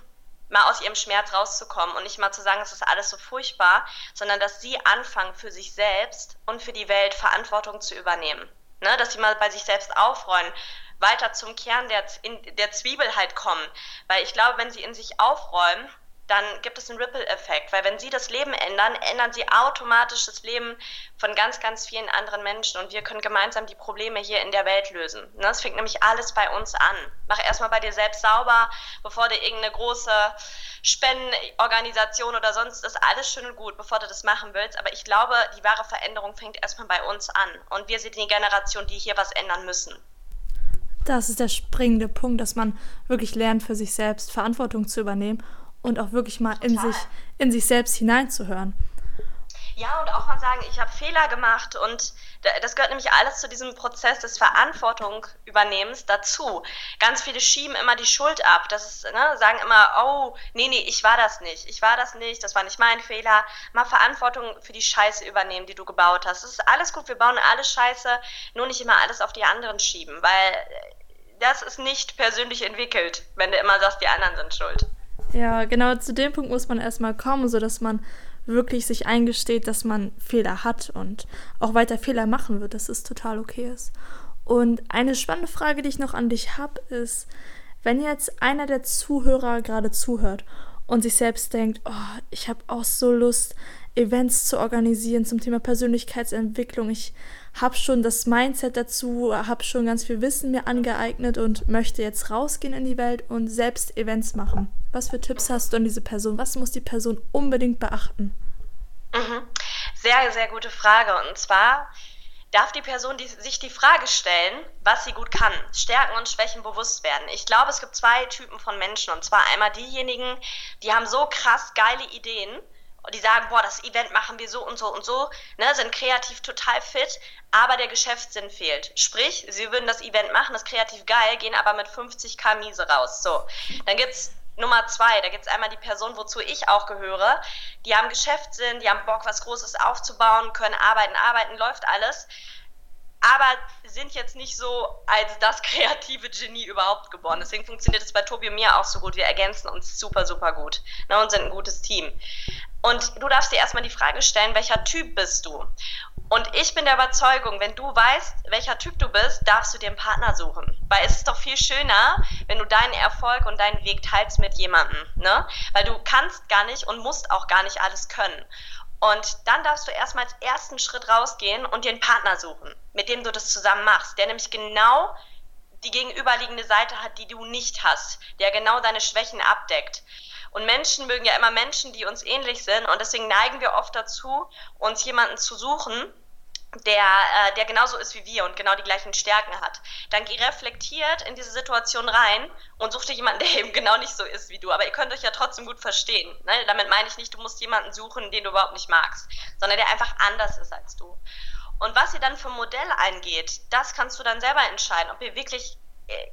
mal aus ihrem Schmerz rauszukommen und nicht mal zu sagen, es ist alles so furchtbar, sondern dass sie anfangen, für sich selbst und für die Welt Verantwortung zu übernehmen. Ne? Dass sie mal bei sich selbst aufräumen, weiter zum Kern der, in, der Zwiebel halt kommen. Weil ich glaube, wenn sie in sich aufräumen, dann gibt es einen Ripple-Effekt, weil wenn sie das Leben ändern, ändern sie automatisch das Leben von ganz, ganz vielen anderen Menschen und wir können gemeinsam die Probleme hier in der Welt lösen. Ne, das fängt nämlich alles bei uns an. Mach erstmal bei dir selbst sauber, bevor du irgendeine große Spendenorganisation oder sonst das alles schön und gut, bevor du das machen willst. Aber ich glaube, die wahre Veränderung fängt erstmal bei uns an und wir sind die Generation, die hier was ändern müssen. Das ist der springende Punkt, dass man wirklich lernt, für sich selbst Verantwortung zu übernehmen und auch wirklich mal in sich, in sich selbst hineinzuhören. Ja, und auch mal sagen, ich habe Fehler gemacht und das gehört nämlich alles zu diesem Prozess des Verantwortung übernehmens dazu. Ganz viele schieben immer die Schuld ab. Das ist, ne, sagen immer, oh, nee, nee, ich war das nicht. Ich war das nicht, das war nicht mein Fehler. Mal Verantwortung für die Scheiße übernehmen, die du gebaut hast. Das ist alles gut, wir bauen alles Scheiße, nur nicht immer alles auf die anderen schieben, weil das ist nicht persönlich entwickelt, wenn du immer sagst, die anderen sind schuld. Ja, genau zu dem Punkt muss man erstmal kommen, sodass man wirklich sich eingesteht, dass man Fehler hat und auch weiter Fehler machen wird, dass es total okay ist. Und eine spannende Frage, die ich noch an dich habe, ist, wenn jetzt einer der Zuhörer gerade zuhört und sich selbst denkt, oh, ich habe auch so Lust, Events zu organisieren zum Thema Persönlichkeitsentwicklung. Ich habe schon das Mindset dazu, habe schon ganz viel Wissen mir angeeignet und möchte jetzt rausgehen in die Welt und selbst Events machen. Was für Tipps hast du an diese Person? Was muss die Person unbedingt beachten? Mhm. Sehr, sehr gute Frage. Und zwar darf die Person die, sich die Frage stellen, was sie gut kann, Stärken und Schwächen bewusst werden. Ich glaube, es gibt zwei Typen von Menschen. Und zwar einmal diejenigen, die haben so krass geile Ideen und die sagen, boah, das Event machen wir so und so und so, ne, sind kreativ total fit, aber der Geschäftssinn fehlt. Sprich, sie würden das Event machen, das ist kreativ geil, gehen aber mit 50k Miese raus. So, dann gibt es Nummer zwei, da gibt es einmal die Person, wozu ich auch gehöre. Die haben Geschäftssinn, die haben Bock, was Großes aufzubauen, können arbeiten, arbeiten, läuft alles. Aber sind jetzt nicht so als das kreative Genie überhaupt geboren. Deswegen funktioniert es bei Tobi und mir auch so gut. Wir ergänzen uns super, super gut ne, und sind ein gutes Team. Und du darfst dir erstmal die Frage stellen, welcher Typ bist du? Und ich bin der Überzeugung, wenn du weißt, welcher Typ du bist, darfst du dir einen Partner suchen. Weil es ist doch viel schöner, wenn du deinen Erfolg und deinen Weg teilst mit jemandem. Ne? Weil du kannst gar nicht und musst auch gar nicht alles können. Und dann darfst du erstmal als ersten Schritt rausgehen und dir einen Partner suchen, mit dem du das zusammen machst, der nämlich genau die gegenüberliegende Seite hat, die du nicht hast, der genau deine Schwächen abdeckt. Und Menschen mögen ja immer Menschen, die uns ähnlich sind. Und deswegen neigen wir oft dazu, uns jemanden zu suchen, der, äh, der genauso ist wie wir und genau die gleichen Stärken hat. Dann geh reflektiert in diese Situation rein und such dir jemanden, der eben genau nicht so ist wie du. Aber ihr könnt euch ja trotzdem gut verstehen. Ne? Damit meine ich nicht, du musst jemanden suchen, den du überhaupt nicht magst, sondern der einfach anders ist als du. Und was ihr dann für ein Modell eingeht, das kannst du dann selber entscheiden, ob ihr wirklich äh,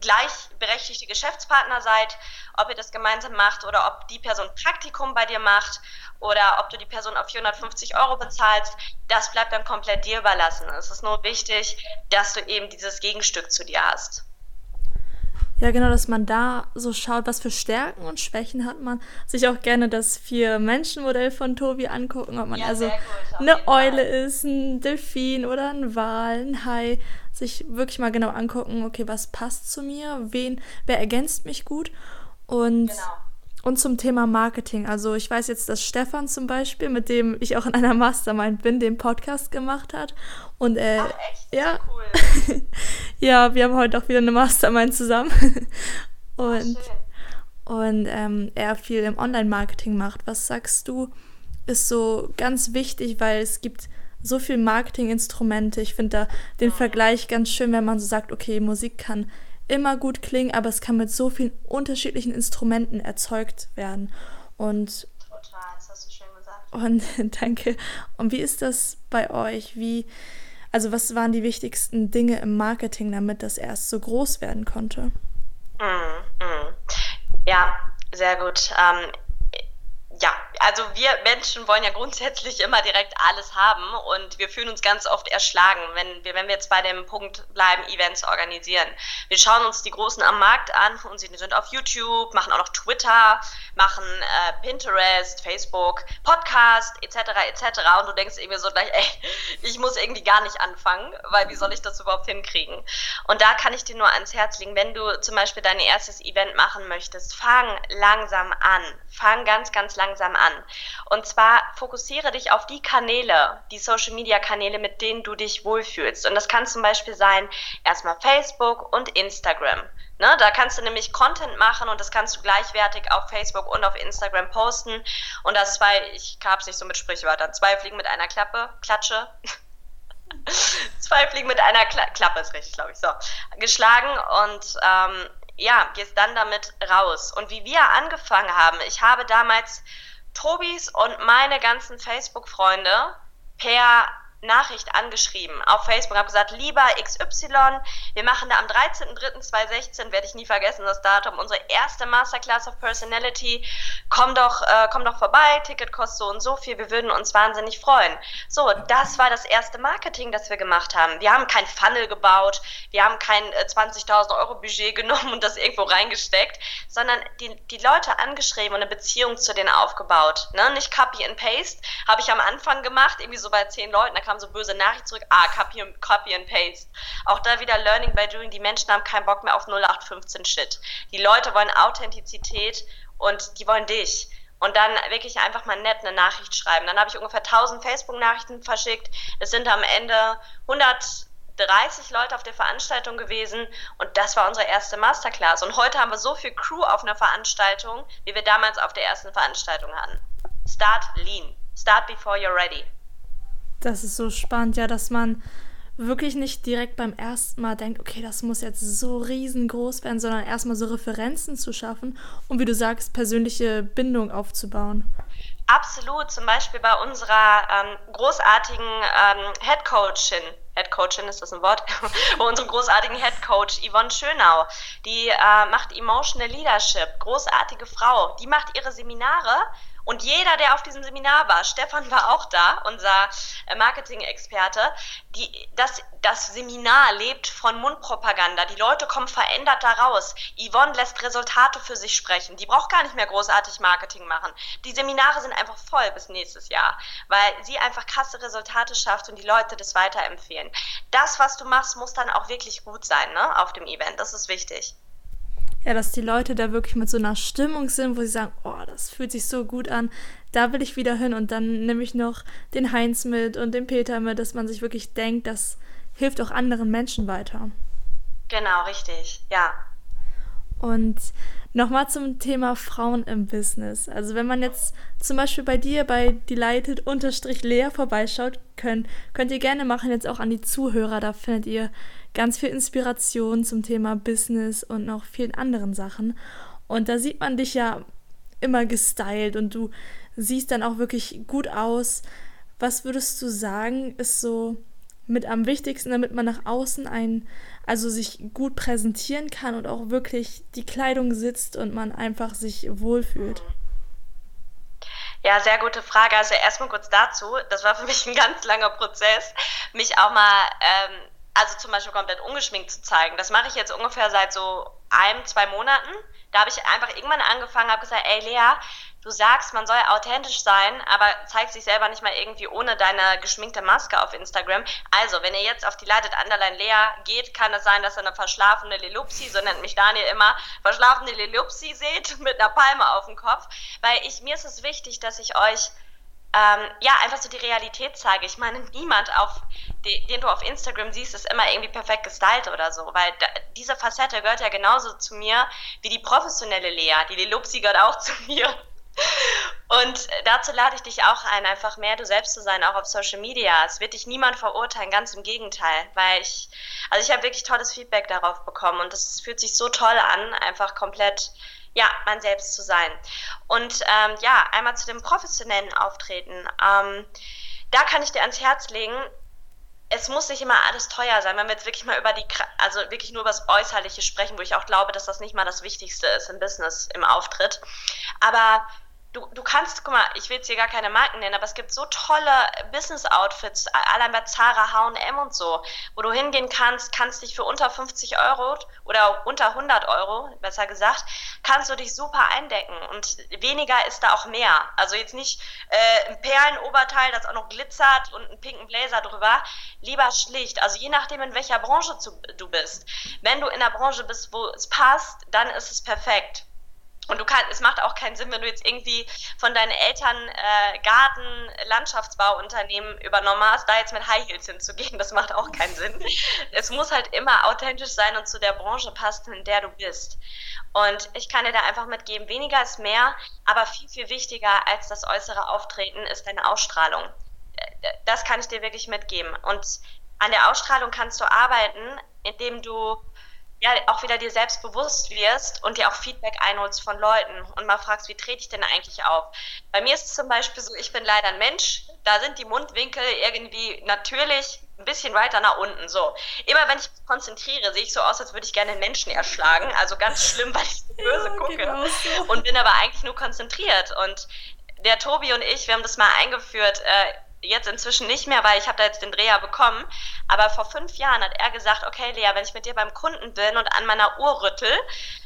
gleichberechtigte Geschäftspartner seid, ob ihr das gemeinsam macht oder ob die Person Praktikum bei dir macht oder ob du die Person auf 450 Euro bezahlst, das bleibt dann komplett dir überlassen. Es ist nur wichtig, dass du eben dieses Gegenstück zu dir hast. Ja, genau, dass man da so schaut, was für Stärken und Schwächen hat man. Sich auch gerne das Vier-Menschen-Modell von Tobi angucken, ob man ja, also gut, eine Eule ist, ein Delfin oder ein Wal, ein Hai. Sich wirklich mal genau angucken, okay, was passt zu mir, wen, wer ergänzt mich gut. Und genau. Und zum Thema Marketing. Also ich weiß jetzt, dass Stefan zum Beispiel, mit dem ich auch in einer Mastermind bin, den Podcast gemacht hat. Und äh, Ach, echt? ja, cool. ja, wir haben heute auch wieder eine Mastermind zusammen. und Ach, und ähm, er viel im Online-Marketing macht. Was sagst du, ist so ganz wichtig, weil es gibt so viele Marketinginstrumente. Ich finde da den Vergleich ganz schön, wenn man so sagt, okay, Musik kann immer gut klingen, aber es kann mit so vielen unterschiedlichen Instrumenten erzeugt werden. Und Total, das hast du schön gesagt. Und danke. Und wie ist das bei euch? Wie, also was waren die wichtigsten Dinge im Marketing, damit das erst so groß werden konnte? Mm, mm. Ja, sehr gut. Ähm, ja, also wir Menschen wollen ja grundsätzlich immer direkt alles haben und wir fühlen uns ganz oft erschlagen, wenn wir, wenn wir jetzt bei dem Punkt bleiben, Events organisieren. Wir schauen uns die Großen am Markt an und sie sind auf YouTube, machen auch noch Twitter, machen äh, Pinterest, Facebook, Podcast etc. etc. Und du denkst irgendwie so gleich, ey, ich muss irgendwie gar nicht anfangen, weil wie soll ich das überhaupt hinkriegen? Und da kann ich dir nur ans Herz legen, wenn du zum Beispiel dein erstes Event machen möchtest, fang langsam an, fang ganz, ganz langsam an. Und zwar fokussiere dich auf die Kanäle, die Social Media Kanäle, mit denen du dich wohlfühlst. Und das kann zum Beispiel sein, erstmal Facebook und Instagram. Ne, da kannst du nämlich Content machen und das kannst du gleichwertig auf Facebook und auf Instagram posten. Und das zwei, ich hab's nicht so mit Sprichwörtern, zwei Fliegen mit einer Klappe, Klatsche. zwei Fliegen mit einer Kla Klappe ist richtig, glaube ich. So, geschlagen und ähm, ja, gehst dann damit raus. Und wie wir angefangen haben, ich habe damals Tobis und meine ganzen Facebook-Freunde per Nachricht angeschrieben auf Facebook, habe gesagt, lieber XY, wir machen da am 13.03.2016, werde ich nie vergessen, das Datum, unsere erste Masterclass of Personality. Komm doch, äh, komm doch vorbei, Ticket kostet so und so viel, wir würden uns wahnsinnig freuen. So, das war das erste Marketing, das wir gemacht haben. Wir haben kein Funnel gebaut, wir haben kein äh, 20.000 Euro Budget genommen und das irgendwo reingesteckt, sondern die, die Leute angeschrieben und eine Beziehung zu denen aufgebaut. Ne? Nicht Copy and Paste, habe ich am Anfang gemacht, irgendwie so bei zehn Leuten, da kam so böse Nachricht zurück, ah, copy, copy and paste. Auch da wieder Learning by Doing, die Menschen haben keinen Bock mehr auf 0815 Shit. Die Leute wollen Authentizität und die wollen dich und dann wirklich einfach mal nett eine Nachricht schreiben. Dann habe ich ungefähr 1000 Facebook-Nachrichten verschickt. Es sind am Ende 130 Leute auf der Veranstaltung gewesen und das war unsere erste Masterclass. Und heute haben wir so viel Crew auf einer Veranstaltung, wie wir damals auf der ersten Veranstaltung hatten. Start lean. Start before you're ready. Das ist so spannend, ja, dass man wirklich nicht direkt beim ersten Mal denkt, okay, das muss jetzt so riesengroß werden, sondern erstmal so Referenzen zu schaffen und wie du sagst, persönliche Bindung aufzubauen. Absolut, zum Beispiel bei unserer ähm, großartigen ähm, Head Coachin, Head Coachin ist das ein Wort, bei unserem großartigen Head Coach Yvonne Schönau, die äh, macht Emotional Leadership, großartige Frau, die macht ihre Seminare und jeder, der auf diesem Seminar war, Stefan war auch da, unser äh, Marketing-Experte, das, das Seminar lebt von Mundpropaganda. Die Leute kommen verändert da raus. Yvonne lässt Resultate für sich sprechen. Die braucht gar nicht mehr großartig Marketing machen. Die Seminare sind einfach voll bis nächstes Jahr, weil sie einfach krasse Resultate schafft und die Leute das weiterempfehlen. Das, was du machst, muss dann auch wirklich gut sein ne, auf dem Event. Das ist wichtig ja, dass die Leute da wirklich mit so einer Stimmung sind, wo sie sagen, oh, das fühlt sich so gut an, da will ich wieder hin und dann nehme ich noch den Heinz mit und den Peter mit, dass man sich wirklich denkt, das hilft auch anderen Menschen weiter. Genau, richtig, ja. Und nochmal zum Thema Frauen im Business. Also wenn man jetzt zum Beispiel bei dir bei delighted-lea vorbeischaut, könnt, könnt ihr gerne machen, jetzt auch an die Zuhörer, da findet ihr ganz viel Inspiration zum Thema Business und noch vielen anderen Sachen. Und da sieht man dich ja immer gestylt und du siehst dann auch wirklich gut aus. Was würdest du sagen, ist so mit am wichtigsten, damit man nach außen ein, also sich gut präsentieren kann und auch wirklich die Kleidung sitzt und man einfach sich wohlfühlt? Ja, sehr gute Frage. Also erstmal kurz dazu. Das war für mich ein ganz langer Prozess, mich auch mal ähm, also zum Beispiel komplett ungeschminkt zu zeigen. Das mache ich jetzt ungefähr seit so einem, zwei Monaten. Da habe ich einfach irgendwann angefangen, habe gesagt, ey Lea, du sagst, man soll authentisch sein, aber zeigst dich selber nicht mal irgendwie ohne deine geschminkte Maske auf Instagram. Also, wenn ihr jetzt auf die Leitet Underline Lea geht, kann es sein, dass ihr eine verschlafene Lilupsi, so nennt mich Daniel immer, verschlafene Lilupsi seht mit einer Palme auf dem Kopf. Weil ich, mir ist es wichtig, dass ich euch ähm, ja, einfach so die Realität zeige. Ich meine, niemand, auf, den, du auf Instagram siehst, ist immer irgendwie perfekt gestylt oder so, weil da, diese Facette gehört ja genauso zu mir wie die professionelle Lea. Die Lelupsi gehört auch zu mir. Und dazu lade ich dich auch ein, einfach mehr du selbst zu sein, auch auf Social Media. Es wird dich niemand verurteilen, ganz im Gegenteil, weil ich, also ich habe wirklich tolles Feedback darauf bekommen und das fühlt sich so toll an, einfach komplett ja, man selbst zu sein. Und ähm, ja, einmal zu dem professionellen Auftreten. Ähm, da kann ich dir ans Herz legen, es muss nicht immer alles teuer sein, wenn wir jetzt wirklich mal über die, also wirklich nur über das Äußerliche sprechen, wo ich auch glaube, dass das nicht mal das Wichtigste ist im Business, im Auftritt. Aber du, du kannst, guck mal, ich will jetzt hier gar keine Marken nennen, aber es gibt so tolle Business-Outfits, allein bei Zara, H&M und so, wo du hingehen kannst, kannst dich für unter 50 Euro oder unter 100 Euro, besser gesagt, kannst du dich super eindecken und weniger ist da auch mehr. Also jetzt nicht äh, ein Perlenoberteil, das auch noch glitzert und einen pinken Blazer drüber, lieber schlicht. Also je nachdem, in welcher Branche du bist. Wenn du in der Branche bist, wo es passt, dann ist es perfekt. Und du kannst, es macht auch keinen Sinn, wenn du jetzt irgendwie von deinen Eltern äh, Garten, Landschaftsbauunternehmen übernommen hast, da jetzt mit High Heels hinzugehen, das macht auch keinen Sinn. es muss halt immer authentisch sein und zu der Branche passen, in der du bist. Und ich kann dir da einfach mitgeben, weniger ist mehr, aber viel, viel wichtiger als das äußere Auftreten ist deine Ausstrahlung. Das kann ich dir wirklich mitgeben. Und an der Ausstrahlung kannst du arbeiten, indem du ja auch wieder dir selbst bewusst wirst und dir auch Feedback einholst von Leuten und mal fragst, wie trete ich denn eigentlich auf? Bei mir ist es zum Beispiel so, ich bin leider ein Mensch, da sind die Mundwinkel irgendwie natürlich ein bisschen weiter nach unten. So. Immer wenn ich mich konzentriere, sehe ich so aus, als würde ich gerne einen Menschen erschlagen. Also ganz schlimm, weil ich so böse ja, gucke. Genau so. Und bin aber eigentlich nur konzentriert. Und der Tobi und ich, wir haben das mal eingeführt, äh, jetzt inzwischen nicht mehr, weil ich habe da jetzt den Dreher bekommen. Aber vor fünf Jahren hat er gesagt, okay, Lea, wenn ich mit dir beim Kunden bin und an meiner Uhr rüttel,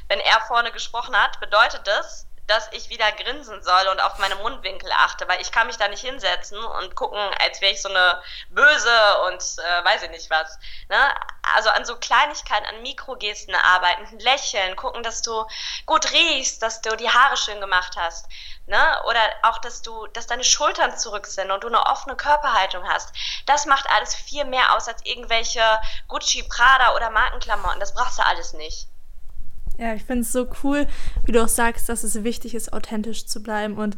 wenn er vorne gesprochen hat, bedeutet das, dass ich wieder grinsen soll und auf meine Mundwinkel achte, weil ich kann mich da nicht hinsetzen und gucken, als wäre ich so eine Böse und äh, weiß ich nicht was. Ne? Also an so Kleinigkeiten, an Mikrogesten arbeiten, lächeln, gucken, dass du gut riechst, dass du die Haare schön gemacht hast. Ne? Oder auch, dass du, dass deine Schultern zurück sind und du eine offene Körperhaltung hast. Das macht alles viel mehr aus als irgendwelche Gucci, Prada oder Markenklamotten. Das brauchst du alles nicht. Ja, ich finde es so cool, wie du auch sagst, dass es wichtig ist, authentisch zu bleiben und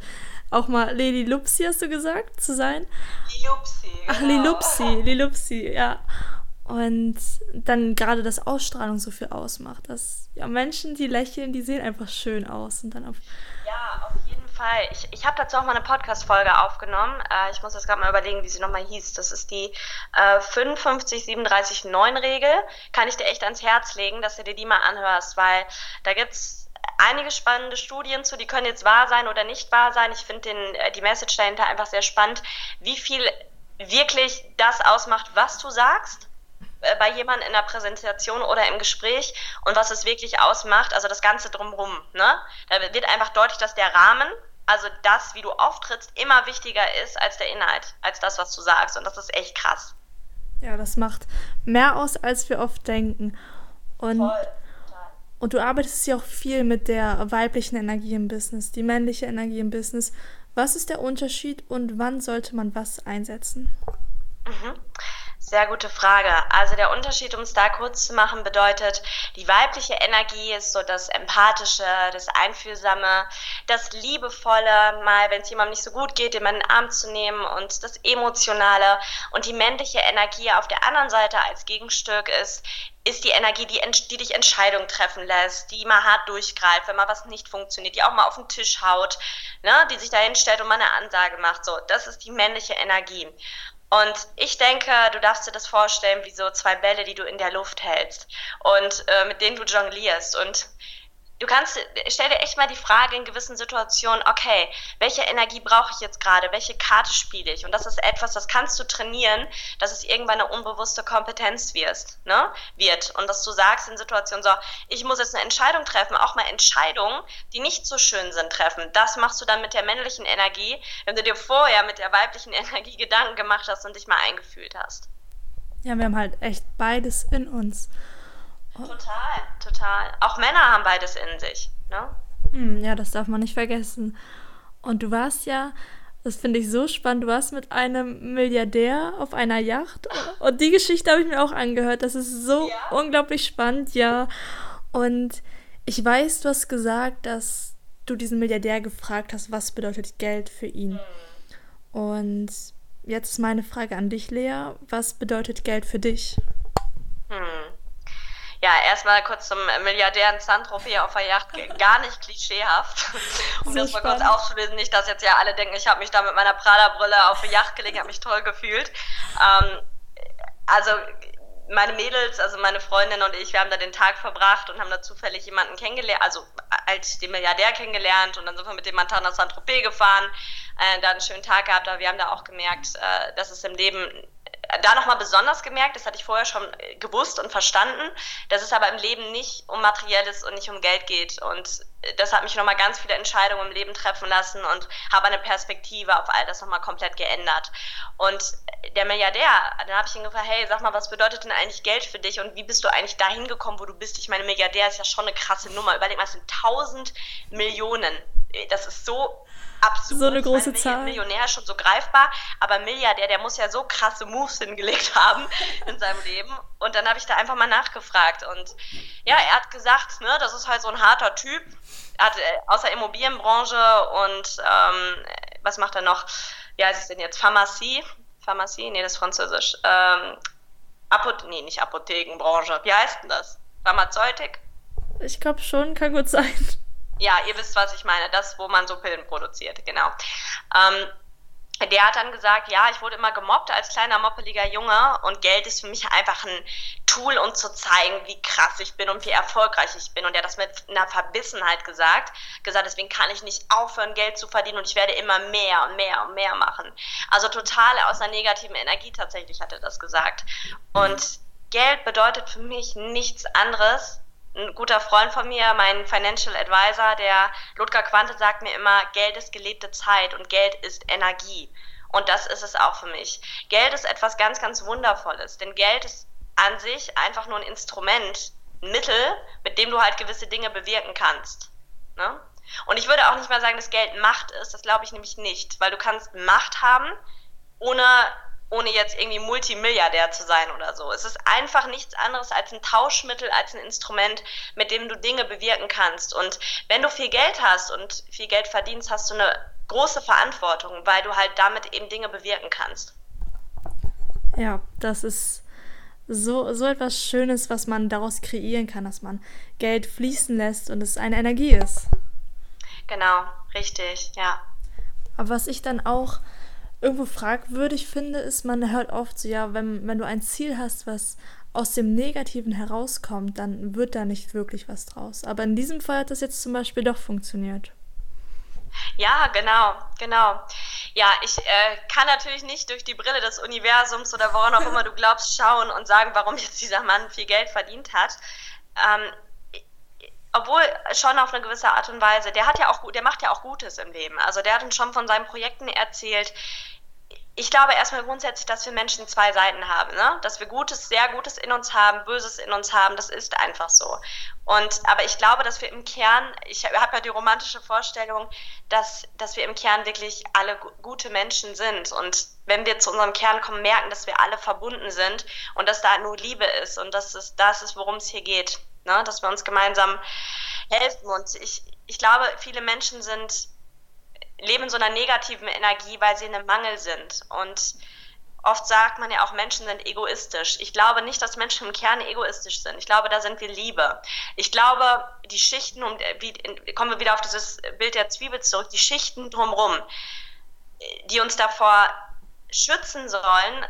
auch mal Lady Lupsi, hast du gesagt, zu sein? Lilupsi. Genau. Ach, Lilupsi, Lilupsi, ja. Und dann gerade das Ausstrahlung so viel ausmacht. Dass ja, Menschen, die lächeln, die sehen einfach schön aus. Und dann auf ja, auf jeden Fall. Ich, ich habe dazu auch mal eine Podcast-Folge aufgenommen. Äh, ich muss jetzt gerade mal überlegen, wie sie nochmal hieß. Das ist die äh, 55-37-9-Regel. Kann ich dir echt ans Herz legen, dass du dir die mal anhörst, weil da gibt's einige spannende Studien zu, die können jetzt wahr sein oder nicht wahr sein. Ich finde äh, die Message dahinter einfach sehr spannend, wie viel wirklich das ausmacht, was du sagst bei jemandem in der Präsentation oder im Gespräch und was es wirklich ausmacht, also das Ganze drumherum. Ne? Da wird einfach deutlich, dass der Rahmen, also das, wie du auftrittst, immer wichtiger ist als der Inhalt, als das, was du sagst. Und das ist echt krass. Ja, das macht mehr aus, als wir oft denken. Und, Voll. und du arbeitest ja auch viel mit der weiblichen Energie im Business, die männliche Energie im Business. Was ist der Unterschied und wann sollte man was einsetzen? Mhm. Sehr gute Frage. Also der Unterschied, um es da kurz zu machen, bedeutet, die weibliche Energie ist so das Empathische, das Einfühlsame, das Liebevolle, mal, wenn es jemandem nicht so gut geht, in meinen Arm zu nehmen und das Emotionale. Und die männliche Energie auf der anderen Seite als Gegenstück ist, ist die Energie, die, die dich Entscheidungen treffen lässt, die mal hart durchgreift, wenn mal was nicht funktioniert, die auch mal auf den Tisch haut, ne, die sich da hinstellt und mal eine Ansage macht. So, das ist die männliche Energie. Und ich denke, du darfst dir das vorstellen wie so zwei Bälle, die du in der Luft hältst und äh, mit denen du jonglierst. Und du kannst, stell dir echt mal die Frage in gewissen Situationen, okay, welche Energie brauche ich jetzt gerade? Welche Karte spiele ich? Und das ist etwas, das kannst du trainieren, dass es irgendwann eine unbewusste Kompetenz wirst, ne? wird. Und dass du sagst in Situationen so, ich muss jetzt eine Entscheidung treffen, auch mal Entscheidungen, die nicht so schön sind, treffen. Das machst du dann mit der männlichen Energie, wenn du dir vorher mit der weiblichen Energie Gedanken gemacht hast und dich mal eingefühlt hast. Ja, wir haben halt echt beides in uns. Total, total. Auch Männer haben beides in sich. Ne? Hm, ja, das darf man nicht vergessen. Und du warst ja, das finde ich so spannend, du warst mit einem Milliardär auf einer Yacht. Und die Geschichte habe ich mir auch angehört. Das ist so ja. unglaublich spannend, ja. Und ich weiß, du hast gesagt, dass du diesen Milliardär gefragt hast, was bedeutet Geld für ihn. Mhm. Und jetzt ist meine Frage an dich, Lea. Was bedeutet Geld für dich? Hm. Ja, erstmal kurz zum Milliardären Sandtrophy auf der Yacht. Gar nicht klischeehaft. um so das mal kurz aufzulösen. Nicht, dass jetzt ja alle denken, ich habe mich da mit meiner Prada-Brille auf der Yacht gelegt, habe mich toll gefühlt. Ähm, also meine Mädels, also meine Freundin und ich, wir haben da den Tag verbracht und haben da zufällig jemanden kennengelernt, also als den Milliardär kennengelernt und dann sind wir mit dem Mantan nach Saint-Tropez gefahren, äh, da einen schönen Tag gehabt, aber wir haben da auch gemerkt, äh, dass es im Leben da nochmal besonders gemerkt, das hatte ich vorher schon gewusst und verstanden, dass es aber im Leben nicht um Materielles und nicht um Geld geht. Und das hat mich nochmal ganz viele Entscheidungen im Leben treffen lassen und habe eine Perspektive auf all das nochmal komplett geändert. Und der Milliardär, dann habe ich ihn gefragt, hey, sag mal, was bedeutet denn eigentlich Geld für dich und wie bist du eigentlich dahin gekommen, wo du bist? Ich meine, Milliardär ist ja schon eine krasse Nummer. Überleg mal, es sind 1000 Millionen. Das ist so absurd. So eine große meine, Zahl. Millionär ist schon so greifbar, aber Milliardär, der muss ja so krasse Moves hingelegt haben in seinem Leben. Und dann habe ich da einfach mal nachgefragt. Und ja, er hat gesagt, ne, das ist halt so ein harter Typ. Er hat äh, außer Immobilienbranche und ähm, was macht er noch? Wie heißt es denn jetzt? Pharmazie? Pharmazie? Nee, das ist Französisch. Ähm, Apothe nee, nicht Apothekenbranche. Wie heißt denn das? Pharmazeutik? Ich glaube schon, kann gut sein. Ja, ihr wisst, was ich meine. Das, wo man so Pillen produziert, genau. Ähm, der hat dann gesagt, ja, ich wurde immer gemobbt als kleiner moppeliger Junge und Geld ist für mich einfach ein Tool, um zu zeigen, wie krass ich bin und wie erfolgreich ich bin. Und er hat das mit einer Verbissenheit gesagt, gesagt, deswegen kann ich nicht aufhören, Geld zu verdienen und ich werde immer mehr und mehr und mehr machen. Also total aus einer negativen Energie tatsächlich hat er das gesagt. Und Geld bedeutet für mich nichts anderes ein guter Freund von mir, mein Financial Advisor, der Ludger Quante, sagt mir immer, Geld ist gelebte Zeit und Geld ist Energie. Und das ist es auch für mich. Geld ist etwas ganz, ganz Wundervolles, denn Geld ist an sich einfach nur ein Instrument, ein Mittel, mit dem du halt gewisse Dinge bewirken kannst. Ne? Und ich würde auch nicht mal sagen, dass Geld Macht ist, das glaube ich nämlich nicht, weil du kannst Macht haben, ohne ohne jetzt irgendwie Multimilliardär zu sein oder so. Es ist einfach nichts anderes als ein Tauschmittel, als ein Instrument, mit dem du Dinge bewirken kannst. Und wenn du viel Geld hast und viel Geld verdienst, hast du eine große Verantwortung, weil du halt damit eben Dinge bewirken kannst. Ja, das ist so, so etwas Schönes, was man daraus kreieren kann, dass man Geld fließen lässt und es eine Energie ist. Genau, richtig, ja. Aber was ich dann auch irgendwo fragwürdig finde, ist, man hört oft so, ja, wenn, wenn du ein Ziel hast, was aus dem Negativen herauskommt, dann wird da nicht wirklich was draus. Aber in diesem Fall hat das jetzt zum Beispiel doch funktioniert. Ja, genau, genau. Ja, ich äh, kann natürlich nicht durch die Brille des Universums oder woran auch immer du glaubst schauen und sagen, warum jetzt dieser Mann viel Geld verdient hat. Ähm, obwohl schon auf eine gewisse Art und Weise. Der hat ja auch, der macht ja auch Gutes im Leben. Also der hat uns schon von seinen Projekten erzählt ich glaube erstmal grundsätzlich, dass wir Menschen zwei Seiten haben, ne? Dass wir Gutes, sehr Gutes in uns haben, Böses in uns haben, das ist einfach so. Und aber ich glaube, dass wir im Kern, ich habe ja die romantische Vorstellung, dass, dass wir im Kern wirklich alle gute Menschen sind. Und wenn wir zu unserem Kern kommen, merken, dass wir alle verbunden sind und dass da nur Liebe ist und dass es das ist, worum es hier geht. Ne? Dass wir uns gemeinsam helfen. Und ich, ich glaube, viele Menschen sind leben in so einer negativen Energie, weil sie in einem Mangel sind. Und oft sagt man ja auch, Menschen sind egoistisch. Ich glaube nicht, dass Menschen im Kern egoistisch sind. Ich glaube, da sind wir Liebe. Ich glaube, die Schichten, um, wie, kommen wir wieder auf dieses Bild der Zwiebel zurück, die Schichten drumherum, die uns davor schützen sollen,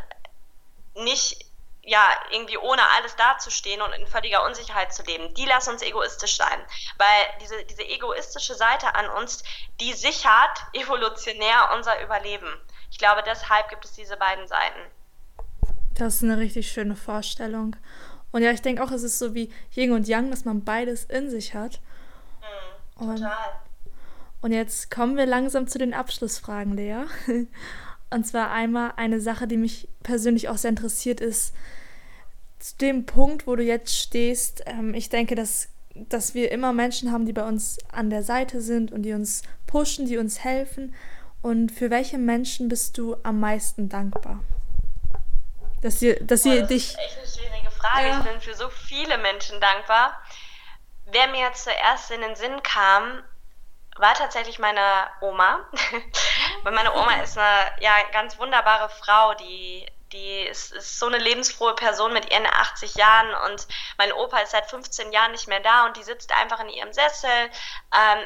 nicht ja, irgendwie ohne alles dazustehen und in völliger Unsicherheit zu leben, die lassen uns egoistisch sein. Weil diese, diese egoistische Seite an uns, die sichert evolutionär unser Überleben. Ich glaube, deshalb gibt es diese beiden Seiten. Das ist eine richtig schöne Vorstellung. Und ja, ich denke auch, es ist so wie Yin und Yang, dass man beides in sich hat. Mhm, total. Und, und jetzt kommen wir langsam zu den Abschlussfragen, Lea. Und zwar einmal eine Sache, die mich persönlich auch sehr interessiert, ist zu dem Punkt, wo du jetzt stehst. Ähm, ich denke, dass, dass wir immer Menschen haben, die bei uns an der Seite sind und die uns pushen, die uns helfen. Und für welche Menschen bist du am meisten dankbar? Dass sie, dass sie das dich. ist echt eine schwierige Frage. Ja. Ich bin für so viele Menschen dankbar. Wer mir jetzt zuerst in den Sinn kam, war tatsächlich meine Oma. Weil meine Oma ist eine ja, ganz wunderbare Frau, die, Die ist, ist, so eine lebensfrohe Person mit ihren 80 Jahren und mein Opa ist seit 15 Jahren nicht mehr da und die sitzt einfach in ihrem Sessel. Ähm,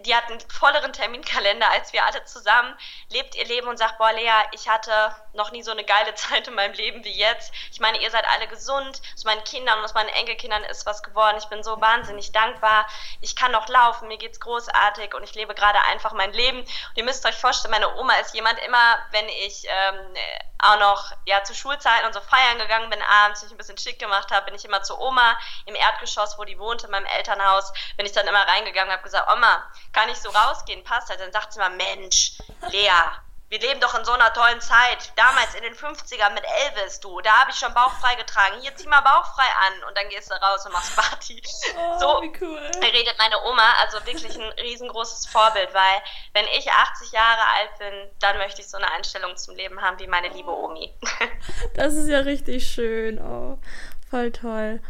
die hat einen volleren Terminkalender als wir alle zusammen, lebt ihr Leben und sagt, boah Lea, ich hatte noch nie so eine geile Zeit in meinem Leben wie jetzt. Ich meine, ihr seid alle gesund, aus meinen Kindern und aus meinen Enkelkindern ist was geworden. Ich bin so wahnsinnig dankbar. Ich kann noch laufen, mir geht's großartig und ich lebe gerade einfach mein Leben. Und ihr müsst euch vorstellen, meine Oma ist jemand immer, wenn ich ähm, auch noch ja zu Schulzeiten und so feiern gegangen bin abends, ich ein bisschen schick gemacht habe, bin ich immer zu Oma im Erdgeschoss, wo die wohnte, in meinem Elternhaus, bin ich dann immer reingegangen und habe gesagt, Oma, kann ich so rausgehen, passt das? Dann sagt sie mal, Mensch, Lea, wir leben doch in so einer tollen Zeit. Damals in den 50ern mit Elvis, du, da habe ich schon bauchfrei getragen. Hier zieh mal bauchfrei an und dann gehst du raus und machst Party. Oh, so wie cool. redet meine Oma, also wirklich ein riesengroßes Vorbild, weil wenn ich 80 Jahre alt bin, dann möchte ich so eine Einstellung zum Leben haben wie meine liebe Omi. Das ist ja richtig schön. Oh, voll toll.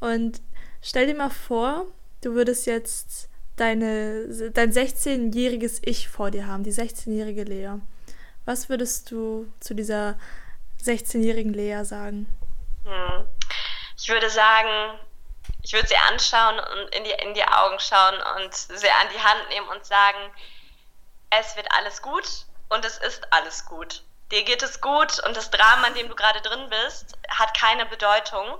Und stell dir mal vor, du würdest jetzt deine, dein 16-jähriges Ich vor dir haben, die 16-jährige Lea. Was würdest du zu dieser 16-jährigen Lea sagen? Hm. Ich würde sagen, ich würde sie anschauen und in die, in die Augen schauen und sie an die Hand nehmen und sagen, es wird alles gut und es ist alles gut. Dir geht es gut und das Drama, in dem du gerade drin bist, hat keine Bedeutung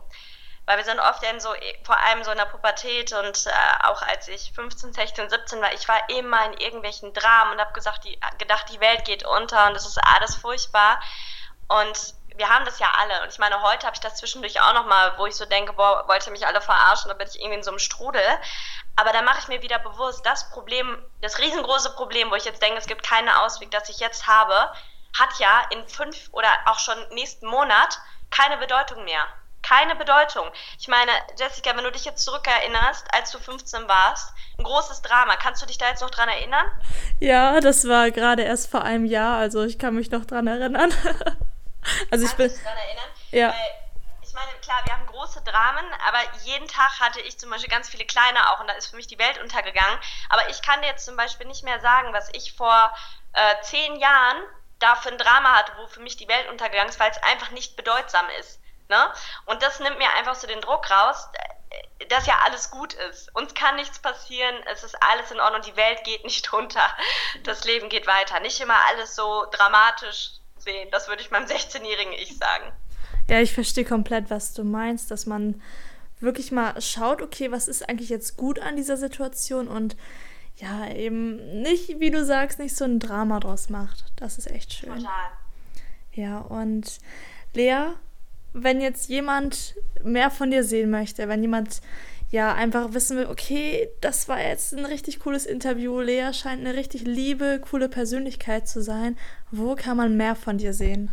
weil wir sind oft in so, vor allem so in der Pubertät und äh, auch als ich 15, 16, 17 war, ich war immer in irgendwelchen Dramen und habe gesagt, die, gedacht, die Welt geht unter und das ist alles furchtbar. Und wir haben das ja alle. Und ich meine, heute habe ich das zwischendurch auch nochmal, wo ich so denke, boah, wollte mich alle verarschen, da bin ich irgendwie in so einem Strudel. Aber da mache ich mir wieder bewusst, das Problem, das riesengroße Problem, wo ich jetzt denke, es gibt keinen Ausweg, das ich jetzt habe, hat ja in fünf oder auch schon nächsten Monat keine Bedeutung mehr keine Bedeutung. Ich meine, Jessica, wenn du dich jetzt zurückerinnerst, als du 15 warst, ein großes Drama. Kannst du dich da jetzt noch dran erinnern? Ja, das war gerade erst vor einem Jahr, also ich kann mich noch dran erinnern. also ich Kannst bin. Du dich dran erinnern? Ja. Weil, ich meine, klar, wir haben große Dramen, aber jeden Tag hatte ich zum Beispiel ganz viele kleine auch und da ist für mich die Welt untergegangen. Aber ich kann dir jetzt zum Beispiel nicht mehr sagen, was ich vor äh, zehn Jahren da für ein Drama hatte, wo für mich die Welt untergegangen ist, weil es einfach nicht bedeutsam ist. Ne? Und das nimmt mir einfach so den Druck raus, dass ja alles gut ist. Uns kann nichts passieren, es ist alles in Ordnung, die Welt geht nicht runter, das Leben geht weiter. Nicht immer alles so dramatisch sehen, das würde ich meinem 16-jährigen Ich sagen. Ja, ich verstehe komplett, was du meinst, dass man wirklich mal schaut, okay, was ist eigentlich jetzt gut an dieser Situation und ja, eben nicht, wie du sagst, nicht so ein Drama draus macht. Das ist echt schön. Total. Ja, und Lea, wenn jetzt jemand mehr von dir sehen möchte, wenn jemand ja einfach wissen will, okay, das war jetzt ein richtig cooles Interview, Lea scheint eine richtig liebe, coole Persönlichkeit zu sein, wo kann man mehr von dir sehen?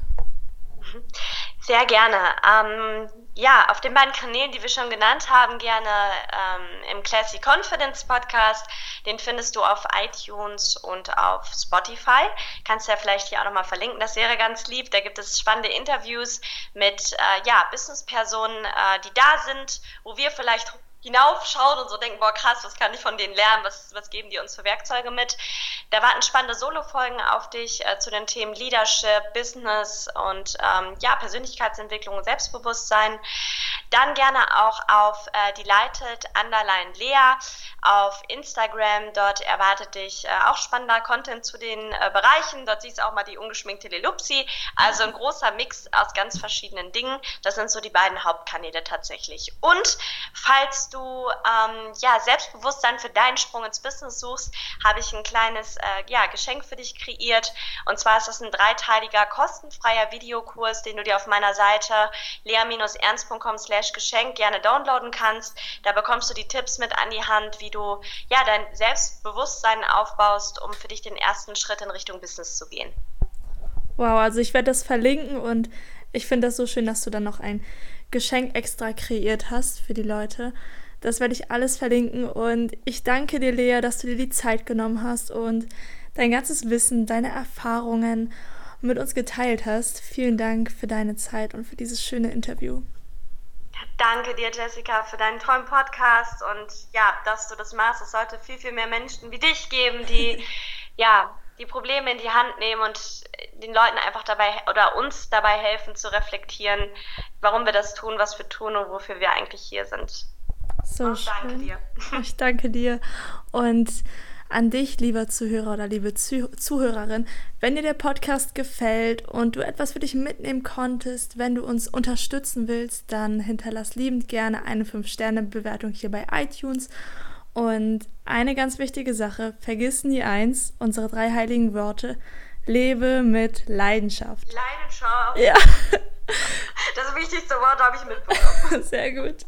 Sehr gerne. Ähm, ja, auf den beiden Kanälen, die wir schon genannt haben, gerne ähm, im Classy Confidence Podcast. Den findest du auf iTunes und auf Spotify. Kannst ja vielleicht hier auch nochmal verlinken. Das wäre ganz lieb. Da gibt es spannende Interviews mit äh, ja, Businesspersonen, äh, die da sind, wo wir vielleicht hinaufschauen und so denken, boah krass, was kann ich von denen lernen, was, was geben die uns für Werkzeuge mit. Da warten spannende Solo-Folgen auf dich äh, zu den Themen Leadership, Business und ähm, ja, Persönlichkeitsentwicklung und Selbstbewusstsein. Dann gerne auch auf äh, Delighted Underline Lea auf Instagram. Dort erwartet dich äh, auch spannender Content zu den äh, Bereichen. Dort siehst du auch mal die ungeschminkte Lelupsi. Also ein großer Mix aus ganz verschiedenen Dingen. Das sind so die beiden Hauptkanäle tatsächlich. Und falls du ähm, ja, Selbstbewusstsein für deinen Sprung ins Business suchst, habe ich ein kleines äh, ja, Geschenk für dich kreiert. Und zwar ist das ein dreiteiliger kostenfreier Videokurs, den du dir auf meiner Seite lea-ernst.com slash Geschenk gerne downloaden kannst. Da bekommst du die Tipps mit an die Hand, wie du ja dein Selbstbewusstsein aufbaust, um für dich den ersten Schritt in Richtung Business zu gehen. Wow, also ich werde das verlinken und ich finde das so schön, dass du dann noch ein Geschenk extra kreiert hast für die Leute. Das werde ich alles verlinken und ich danke dir, Lea, dass du dir die Zeit genommen hast und dein ganzes Wissen, deine Erfahrungen mit uns geteilt hast. Vielen Dank für deine Zeit und für dieses schöne Interview. Danke dir, Jessica, für deinen tollen Podcast und ja, dass du das machst. Es sollte viel, viel mehr Menschen wie dich geben, die ja die Probleme in die Hand nehmen und den Leuten einfach dabei oder uns dabei helfen zu reflektieren, warum wir das tun, was wir tun und wofür wir eigentlich hier sind. So und schön. Danke dir. Ich danke dir. Und an dich, lieber Zuhörer oder liebe Zuh Zuhörerin, wenn dir der Podcast gefällt und du etwas für dich mitnehmen konntest, wenn du uns unterstützen willst, dann hinterlass liebend gerne eine 5-Sterne-Bewertung hier bei iTunes. Und eine ganz wichtige Sache, vergiss nie eins, unsere drei heiligen Worte, lebe mit Leidenschaft. Leidenschaft? Ja. Das wichtigste Wort habe ich mitbekommen. Sehr gut.